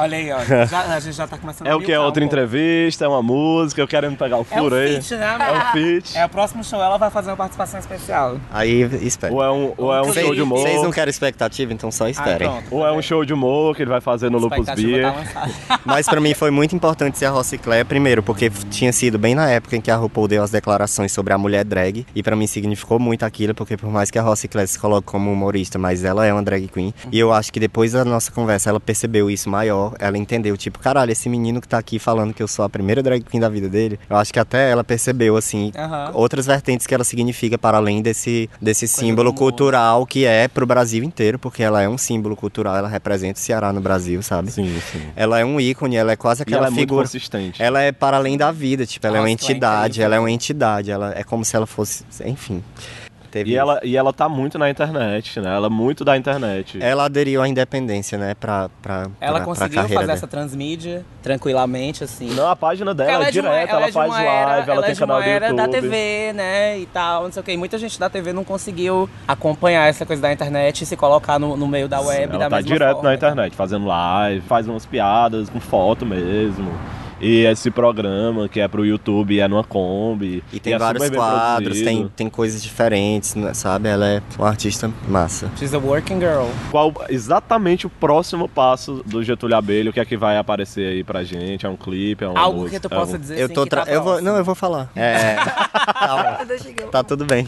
Olha aí, ó. Já- a gente já tá começando É a o que? É outra entrevista, é uma música, eu quero me pegar o É furo um aí. feat, né? É um feat. É o próximo show, ela vai fazer uma participação especial. Aí, espera. Ou é um, ou é um show de humor. Vocês não querem expectativa, então só esperem. Ah, pronto. Ou é um show de humor que ele vai fazer no Lupus Expectativa Beer. tá. Mas pra mim foi muito importante ser a Rociclé, primeiro, porque tinha sido bem na época em que a RuPaul deu as declarações sobre a mulher drag, e pra mim significou muito aquilo, porque por mais que a Rociclé se coloque como humorista, mas ela é uma drag queen, e eu acho que depois da nossa conversa ela percebeu isso maior, ela entendeu, tipo, caralho, esse menino que tá aqui falando que eu sou a primeira drag queen da vida dele, eu acho que até ela percebeu, assim, Aham. outras vertentes que ela significa para além desse, desse símbolo cultural que é pro Brasil inteiro, porque ela é um símbolo cultural, ela representa o Ceará no Brasil, sabe? Sim, sim. Ela é um ícone, ela é quase E aquela ela é muito figura. consistente. Ela é para além da vida, tipo, ela é uma Nossa, ela é entidade, incrível. ela é uma entidade, ela é como se ela fosse, enfim. Teve E ela, e ela tá muito na internet, né? Ela é muito da internet. ela aderiu à independência, né, pra, pra, Ela pra, pra conseguiu carreira fazer dela. essa transmídia tranquilamente, assim. Não, a página dela Ela é é de uma- direta, ela ela, é faz live, era- ela, ela é tem de canal uma do era YouTube. da TV, né, e tal, não sei o que. Muita gente da TV não conseguiu acompanhar essa coisa da internet e se colocar no, no meio da web Ela da tá mesma direto forma. na internet, fazendo live, faz umas piadas com foto mesmo. E esse programa que é pro YouTube é numa Kombi. E tem é vários quadros, tem, tem coisas diferentes, né, sabe? Ela é uma artista massa. She's a working girl. Qual exatamente o próximo passo do Getúlio Abelha? O que é que vai aparecer aí pra gente? É um clipe? É uma Algo música? que tu É possa um- dizer Eu assim, tô que tá tra... eu vou, não, eu vou falar. É, eu- Tá tudo bem.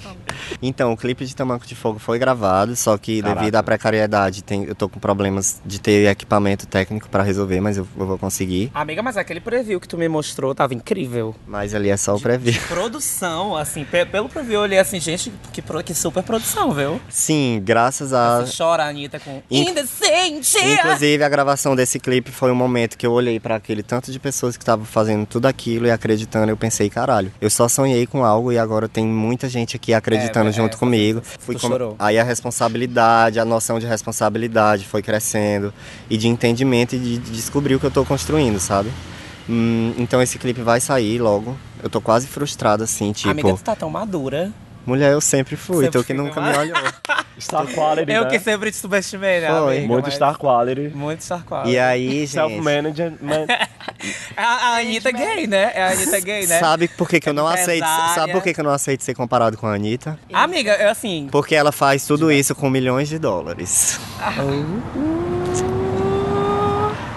Então, o clipe de Tamanco de Fogo foi gravado, só que Caraca. devido à precariedade, tem, eu tô com problemas de ter equipamento técnico pra resolver, mas eu, eu vou conseguir. Amiga, mas aquele preview que tu me mostrou tava incrível. Mas ali é só o preview. Produção, assim, pe- pelo preview eu olhei assim, gente, que, que super produção, viu? Sim, graças a. Você chora Anitta com Inc- Indecente! Inclusive, a gravação desse clipe foi um momento que eu olhei pra aquele tanto de pessoas que estavam fazendo tudo aquilo e acreditando. Eu pensei, caralho, eu só sonhei com algo e agora tem muita gente aqui acreditando É, junto é, comigo. Fui chorou. Aí a responsabilidade, a noção de responsabilidade foi crescendo e de entendimento e de, de descobrir o que eu tô construindo, sabe? Hum, então esse clipe vai sair logo. Eu tô quase frustrado, assim, tipo. Amiga, tu tá tão madura. Mulher, eu sempre fui, Sempre tu que nunca mas- me olhou. Star Quality, Eu né? que sempre te subestimei, né, Foi. amiga? Muito Mas- Star Quality. Muito Star Quality. E aí, gente. Self-management. A, a Anitta é gay, né? É a Anitta gay, né? Sabe por que, que eu não aceito? Empresária. Sabe por que, que eu não aceito ser comparado com a Anitta? Amiga, eu assim. Porque ela faz tudo isso com milhões de dólares.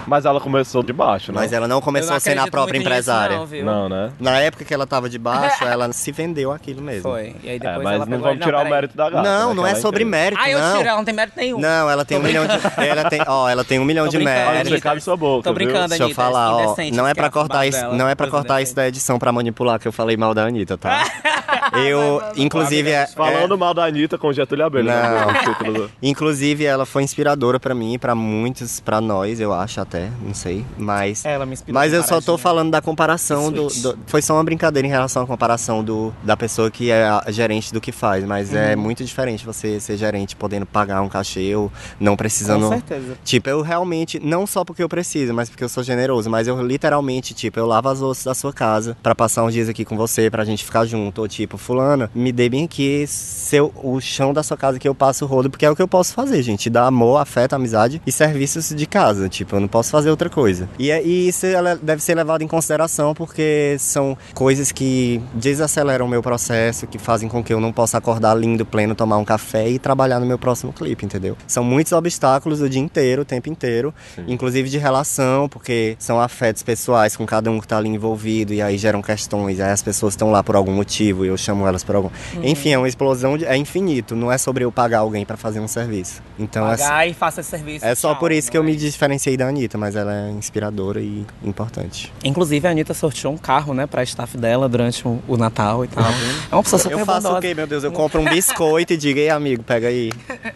Mas ela começou de baixo, né? Mas ela não começou não sendo a acredito própria muito nisso, empresária. Não, viu? Não, né? Na época que ela tava de baixo, ela se vendeu aquilo mesmo. Foi. E aí É, depois mas ela não vamos tirar o mérito da gata. Não, né, não é ela sobre incrível. mérito, Ah, eu não. tiro, ela não tem mérito nenhum. Não, ela tem Tô um milhão de. Ela tem, ó, ela tem um milhão Tô de brincando, méritos. você cabe sua boca, Tô brincando, Deixa eu falar, ó. indecente, Não é pra cortar isso, não é pra cortar isso da edição pra manipular que eu falei mal da Anitta, tá? Eu, inclusive, é, Falando é- mal da Anitta com Getúlio Abelha. Não. né? O título do- inclusive ela foi inspiradora pra mim, pra muitos, pra nós, eu acho até, não sei, mas Ela me inspirou. Mas eu só tô paradinha. falando da comparação do, do- Foi só uma brincadeira em relação à comparação do, da pessoa que é gerente do que faz. Mas é Uhum. muito diferente você ser gerente podendo pagar um cachê ou não precisando. Com certeza. Tipo, eu realmente, não só porque eu preciso, mas porque eu sou generoso, mas eu literalmente, tipo, eu lavo as louças da sua casa pra passar uns dias aqui com você, pra gente ficar junto. Ou tipo, tipo, fulana, me dê bem aqui seu, o chão da sua casa que eu passo o rodo, porque é o que eu posso fazer, gente. Dar amor, afeto, amizade e serviços de casa. Tipo, eu não posso fazer outra coisa. E, é- e isso ela deve ser levado em consideração porque são coisas que desaceleram o meu processo, que fazem com que eu não possa acordar lindo, pleno, tomar um café e trabalhar no meu próximo clipe, entendeu? São muitos obstáculos o dia inteiro, o tempo inteiro, inclusive de relação, porque são afetos pessoais com cada um que tá ali envolvido e aí geram questões, aí as pessoas estão lá por algum motivo e eu chamo elas por algum. Enfim, é uma explosão de... é infinito, não é sobre eu pagar alguém pra fazer um serviço. Então é, Pagar e faça esse serviço. é só tchau, por isso que eu é me diferenciei da Anitta, mas ela é inspiradora e importante. Inclusive, a Anitta sorteou um carro, né, pra staff dela durante o, o Natal e tal. É uma pessoa super Eu faço bondosa. o quê, meu Deus? Eu compro um biscoito e digo, ei amigo, pega aí.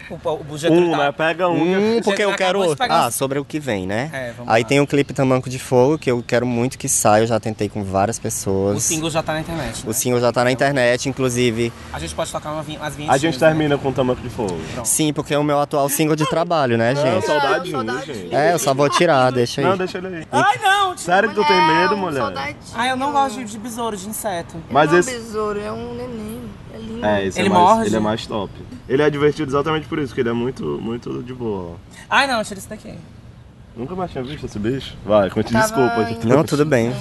O, o, o Getúlio Um, tá- né? Pega um. Hum, porque eu quero. acabou de pegar- Ah, sobre o que vem, né? É, vamos Aí lá. tem o clipe Tamanco de Fogo, que eu quero muito que saia. Eu já tentei com várias pessoas. O single já tá na internet. O né? single já tá na internet, inclusive. A gente pode tocar uma, vin- vinhetinhas. A gente né? termina com o tamanco de fogo. Sim, porque é o meu atual single de trabalho, né, gente? gente. É, eu só vou tirar, deixa aí. Não, deixa ele aí. Ai, não! tira- Sério que tu tem medo, mulher? Saudadinho. Ai, eu não gosto de, de besouro, de inseto. Mas não é um esse. besouro, é um neném. É lindo. É, esse Ele é mais, morde? Ele é mais top. Ele é divertido exatamente por isso, porque ele é muito, muito de boa. Ai, não, tira isso daqui. Nunca mais tinha visto esse bicho? Vai, conte Tava desculpa. gente. Não, tudo bem.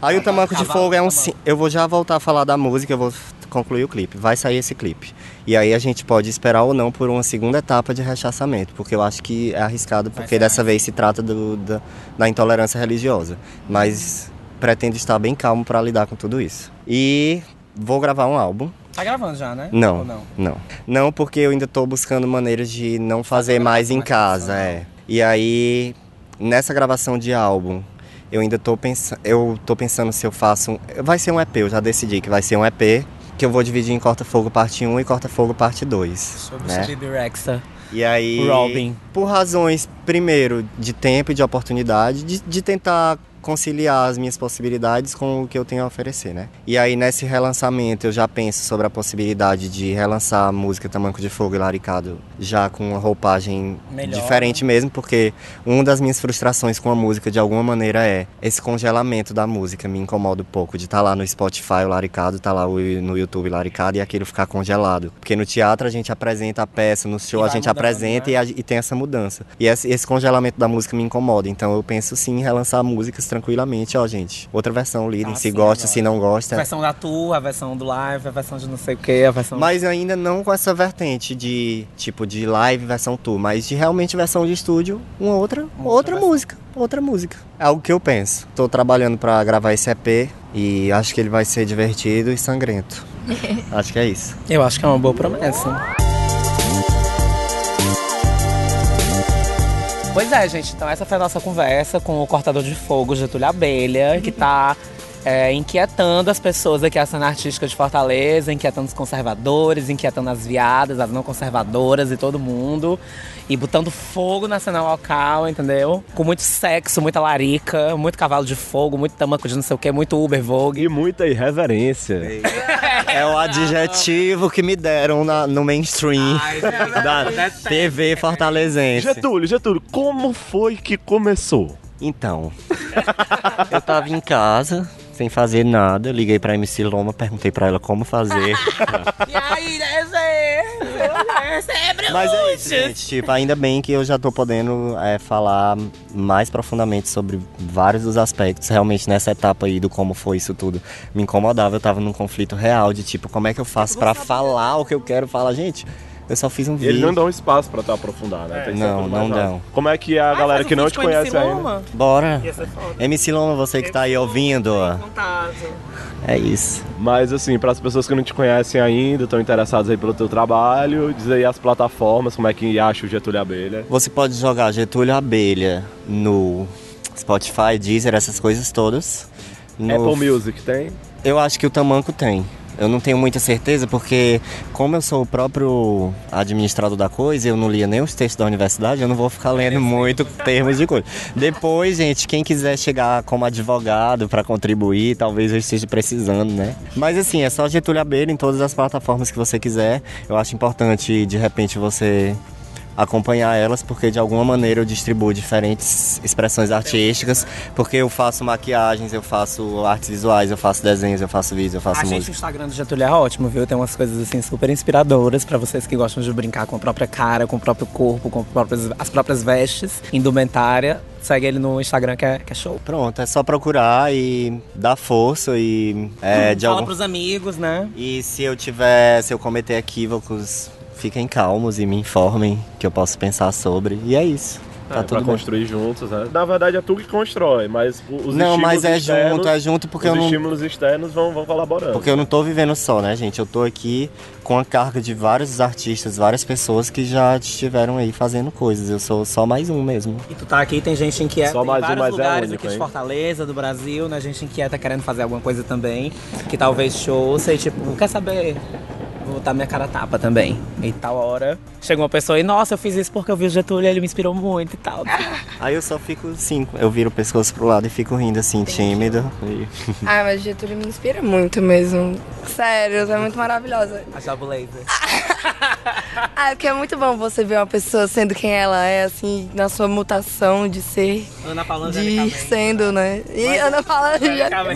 Aí o Tamanco de Fogo é um. cavalo. si- Eu vou já voltar a falar da música, eu vou concluir o clipe. Vai sair esse clipe. E aí a gente pode esperar ou não por uma segunda etapa de rechaçamento, porque eu acho que é arriscado, porque dessa vez se trata do, da, da intolerância religiosa. Mas pretendo estar bem calmo para lidar com tudo isso. E vou gravar um álbum. Tá gravando já, né? Não, Ou não? não. Não, porque eu ainda tô buscando maneiras de não fazer mais em mais casa, é. E aí, nessa gravação de álbum, eu ainda tô pensando, eu tô pensando se eu faço um, vai ser um EP, eu já decidi que vai ser um EP que eu vou dividir em Corta Fogo parte 1 e Corta Fogo parte 2, Sobre né? o Rexa. E aí, Robin. por razões, primeiro, de tempo e de oportunidade, de, de tentar conciliar as minhas possibilidades com o que eu tenho a oferecer, né? E aí, nesse relançamento, eu já penso sobre a possibilidade de relançar a música Tamanco de Fogo e Laricado já com uma roupagem Melhor, diferente mesmo, porque uma das minhas frustrações com a música, de alguma maneira, é esse congelamento da música. Me incomoda um pouco de estar lá no Spotify o Laricado, tá lá no YouTube o Laricado e aquilo ficar congelado. Porque no teatro a gente apresenta a peça, no show a gente mudando, apresenta né? e, a- e tem essa mudança. E esse, esse congelamento da música me incomoda. Então eu penso sim em relançar músicas tranquilamente, ó, gente. Outra versão, lidem, Ah, se sim, gosta, agora. se não A gosta. versão da tour, a versão do live, a versão de não sei o que, a versão... Mas ainda não com essa vertente de tipo de live versão tour, mas de realmente versão de estúdio, uma outra, Uma outra outra música, outra música. É algo que eu penso. Tô trabalhando pra gravar esse EP e acho que ele vai ser divertido e sangrento. acho que é isso. Eu acho que é uma boa promessa. Pois é, gente. Então essa foi a nossa conversa com o cortador de fogo Getúlio Abelha, que tá é, inquietando as pessoas aqui, a cena artística de Fortaleza, inquietando os conservadores, inquietando as viadas, as não conservadoras e todo mundo. E botando fogo na cena local, entendeu? Com muito sexo, muita larica, muito cavalo de fogo, muito tamanco de não sei o que, muito Uber Vogue. E muita irreverência. É o adjetivo que me deram na- no mainstream da TV fortalezense. Getúlio, Getúlio, como foi que começou? Então, eu tava em casa, sem fazer nada, liguei pra MC Loma, perguntei pra ela como fazer. E aí, sempre Mas é isso, gente. Tipo, ainda bem que eu já tô podendo é, falar mais profundamente sobre vários dos aspectos. Realmente, nessa etapa aí do como foi isso tudo, me incomodava. Eu tava num conflito real de tipo, como é que eu faço pra falar o que eu quero falar? Gente, eu só fiz um E eles vídeo. não dão espaço pra tu aprofundar, né? Ser Não, não dão. Como é que a galera que não te conhece ainda... Bora. MC Loma, você que tá aí ouvindo, é isso. Mas assim, para as pessoas que não te conhecem ainda, estão interessadas aí pelo teu trabalho, diz aí as plataformas, como é que acha o Getúlio Abelha. Você pode jogar Getúlio Abelha no Spotify, Deezer, essas coisas todas. No- Apple Music tem? Eu acho que o Tamanco tem. Eu não tenho muita certeza porque, como eu sou o próprio administrador da coisa, eu não lia nem os textos da universidade, eu não vou ficar lendo muito termos de coisa. Depois, gente, quem quiser chegar como advogado para contribuir, talvez eu esteja precisando, né? Mas assim, é só Getúlio Abelha em todas as plataformas que você quiser. Eu acho importante, de repente, você acompanhar elas, porque de alguma maneira eu distribuo diferentes expressões artísticas, porque eu faço maquiagens, eu faço artes visuais, eu faço desenhos, eu faço vídeos, eu faço A gente, o música. Instagram do Getúlio é ótimo, viu? Tem umas coisas assim super inspiradoras pra vocês que gostam de brincar com a própria cara, com o próprio corpo, com próprias- as próprias vestes, indumentária. Segue ele no Instagram que é, que é show. Pronto, é só procurar e dar força e é, de Fala algum... pros amigos, né? E se eu tiver, se eu cometer equívocos, fiquem calmos e me informem que eu posso pensar sobre. E é isso. Tá É, tudo pra bem. construir juntos, né? Na verdade é tu que constrói, mas o- os Não, estímulos mas é externos, junto, é junto porque os eu não estímulos externos vão, vão colaborando. Porque eu não tô vivendo só, né, gente? Eu tô aqui com a carga de vários artistas, várias pessoas que já estiveram aí fazendo coisas. Eu sou só mais um mesmo. E tu tá aqui, tem gente inquieta Só em mais um, vários mas é lugares único, aqui de? Fortaleza, do Brasil, né? Gente inquieta querendo fazer alguma coisa também. Que talvez show, sei, tipo, quer saber? Vou botar minha cara a tapa também. E tal hora, chega uma pessoa e, nossa, eu fiz isso porque eu vi o Getúlio, ele me inspirou muito e tal. Aí eu só fico assim, eu viro o pescoço pro lado e fico rindo assim, tímido. E... Ai, mas Getúlio me inspira muito mesmo. Sério, você é muito maravilhosa. A Jabuleza. Ah, porque é muito bom você ver uma pessoa sendo quem ela é, assim, na sua mutação de ser, Ana Paula de sendo, né? E Ana Paula.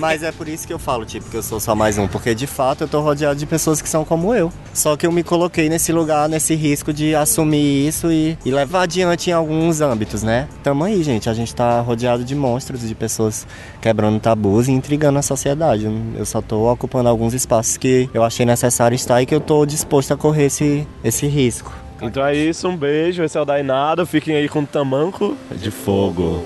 Mas é por isso que eu falo, tipo, que eu sou só mais um. Porque de fato eu tô rodeado de pessoas que são como eu. Só que eu me coloquei nesse lugar, nesse risco de assumir isso e, e levar adiante em alguns âmbitos, né? Tamo aí, gente. A gente tá rodeado de monstros, de pessoas quebrando tabus e intrigando a sociedade. Eu só tô ocupando alguns espaços que eu achei necessário estar e que eu tô disposto a correr esse, esse risco. Então é isso, um beijo, esse é o Dainado, fiquem aí com o tamanco de fogo.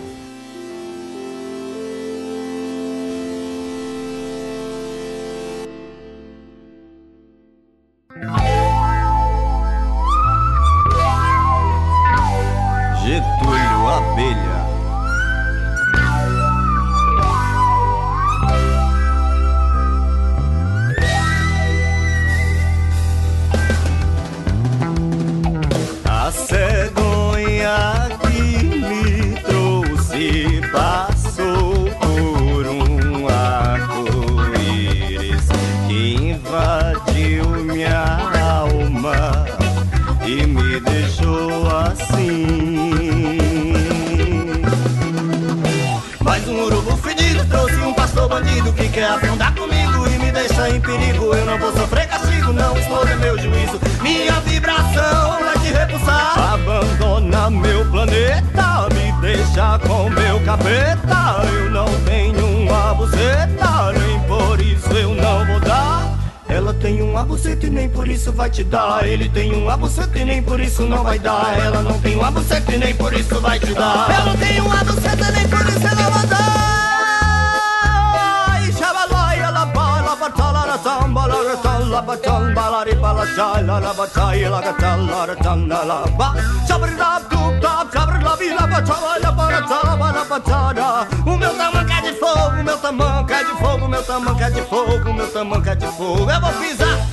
Capeta. Eu não tenho uma buceta, nem por isso eu não vou dar. Ela tem uma buceta e nem por isso vai te dar. Ele tem uma buceta e nem por isso não vai dar. Ela não tem uma buceta e nem por isso vai te dar. Eu não tenho uma buceta nem por isso ela vai dar. Ai, xabalai, ela bala, batala, la samba, la ratala, la batala, balari, bala, chala, la batai, la gatala, la tanda, la ba. Xabrila, O meu tamanco é de fogo, o meu tamanco é de fogo, o meu tamanco é de fogo, o meu tamanco é de fogo. Eu vou pisar, pisar,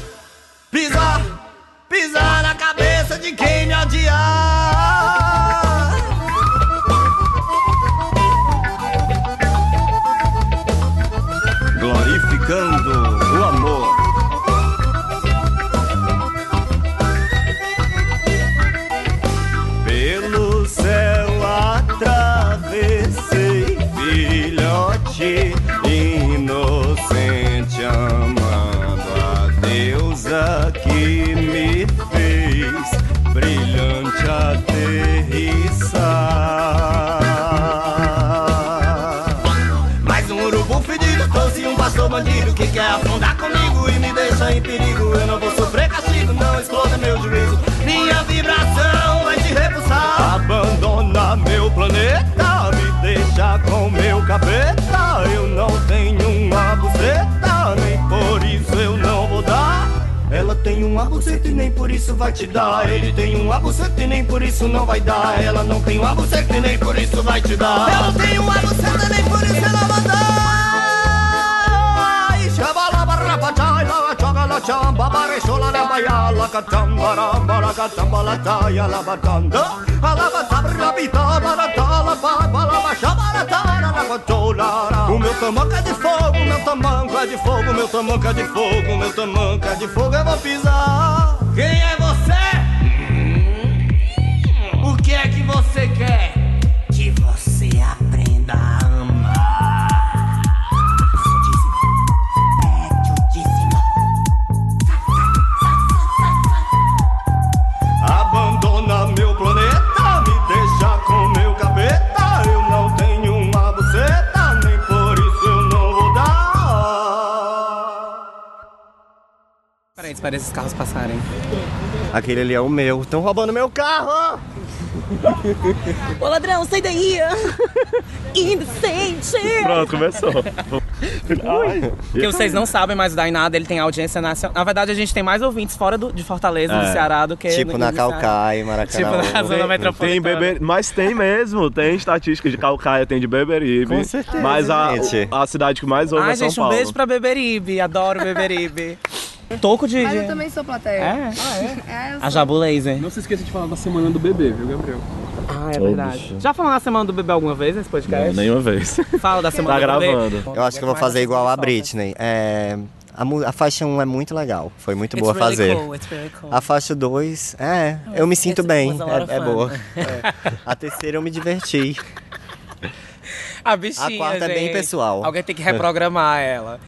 com meu capeta. Eu não tenho uma buceta, nem por isso eu não vou dar. Ela tem uma buceta e nem por isso vai te dar. Ele tem uma buceta e nem por isso não vai dar. Ela não tem uma buceta e nem por isso vai te dar. Não tenho uma buceta nem por isso ela vai dar. Chamba, barechola la baya, la katamba, ramba, la katamba, la taya, la batanda. La bita, barata, la baba, la bachaba, la tara, la cotola. O meu tamanco é de fogo, o meu tamanco é de fogo, o meu tamanco é de fogo, o meu tamanco é de fogo, eu vou pisar. Quem é você? que você quer? Espera esses carros passarem. Aquele ali é o meu. Estão roubando meu carro! Ô ladrão, sai daí! Indecente! Pronto, começou. Ai. Porque vocês não sabem, mas o Dainada ele tem audiência nacional. Na verdade, a gente tem mais ouvintes fora do- de Fortaleza, do É. Ceará, do que. Tipo no- na. Calcaia, Maracanã. Tipo na zona Tem metropolitana. beber, mas tem mesmo, tem estatística de Calcaia, tem de Beberibe. Com certeza, Mas a, a cidade que mais ouve Ai, é São gente, um Paulo. beijo pra Beberibe. Adoro Beberibe. Toco de. Mas eu também sou plateia. É? É, eu A Jabu Laser. Não se esqueça de falar da semana do bebê, viu, Gabriel? Ah, é Ô, verdade. bicho. Já falou na semana do bebê alguma vez nesse podcast? Não, nenhuma vez. Fala da semana Tá do bebê. gravando. Eu acho que eu vou fazer igual a Britney. É, a, a faixa 1 é muito legal. Foi muito It's boa really fazer. cool, it's really cool. A faixa 2, é, eu me sinto bem. É, é boa. É. A terceira eu me diverti. A bichinha, A quarta é bem gente. pessoal. Alguém tem que reprogramar ela.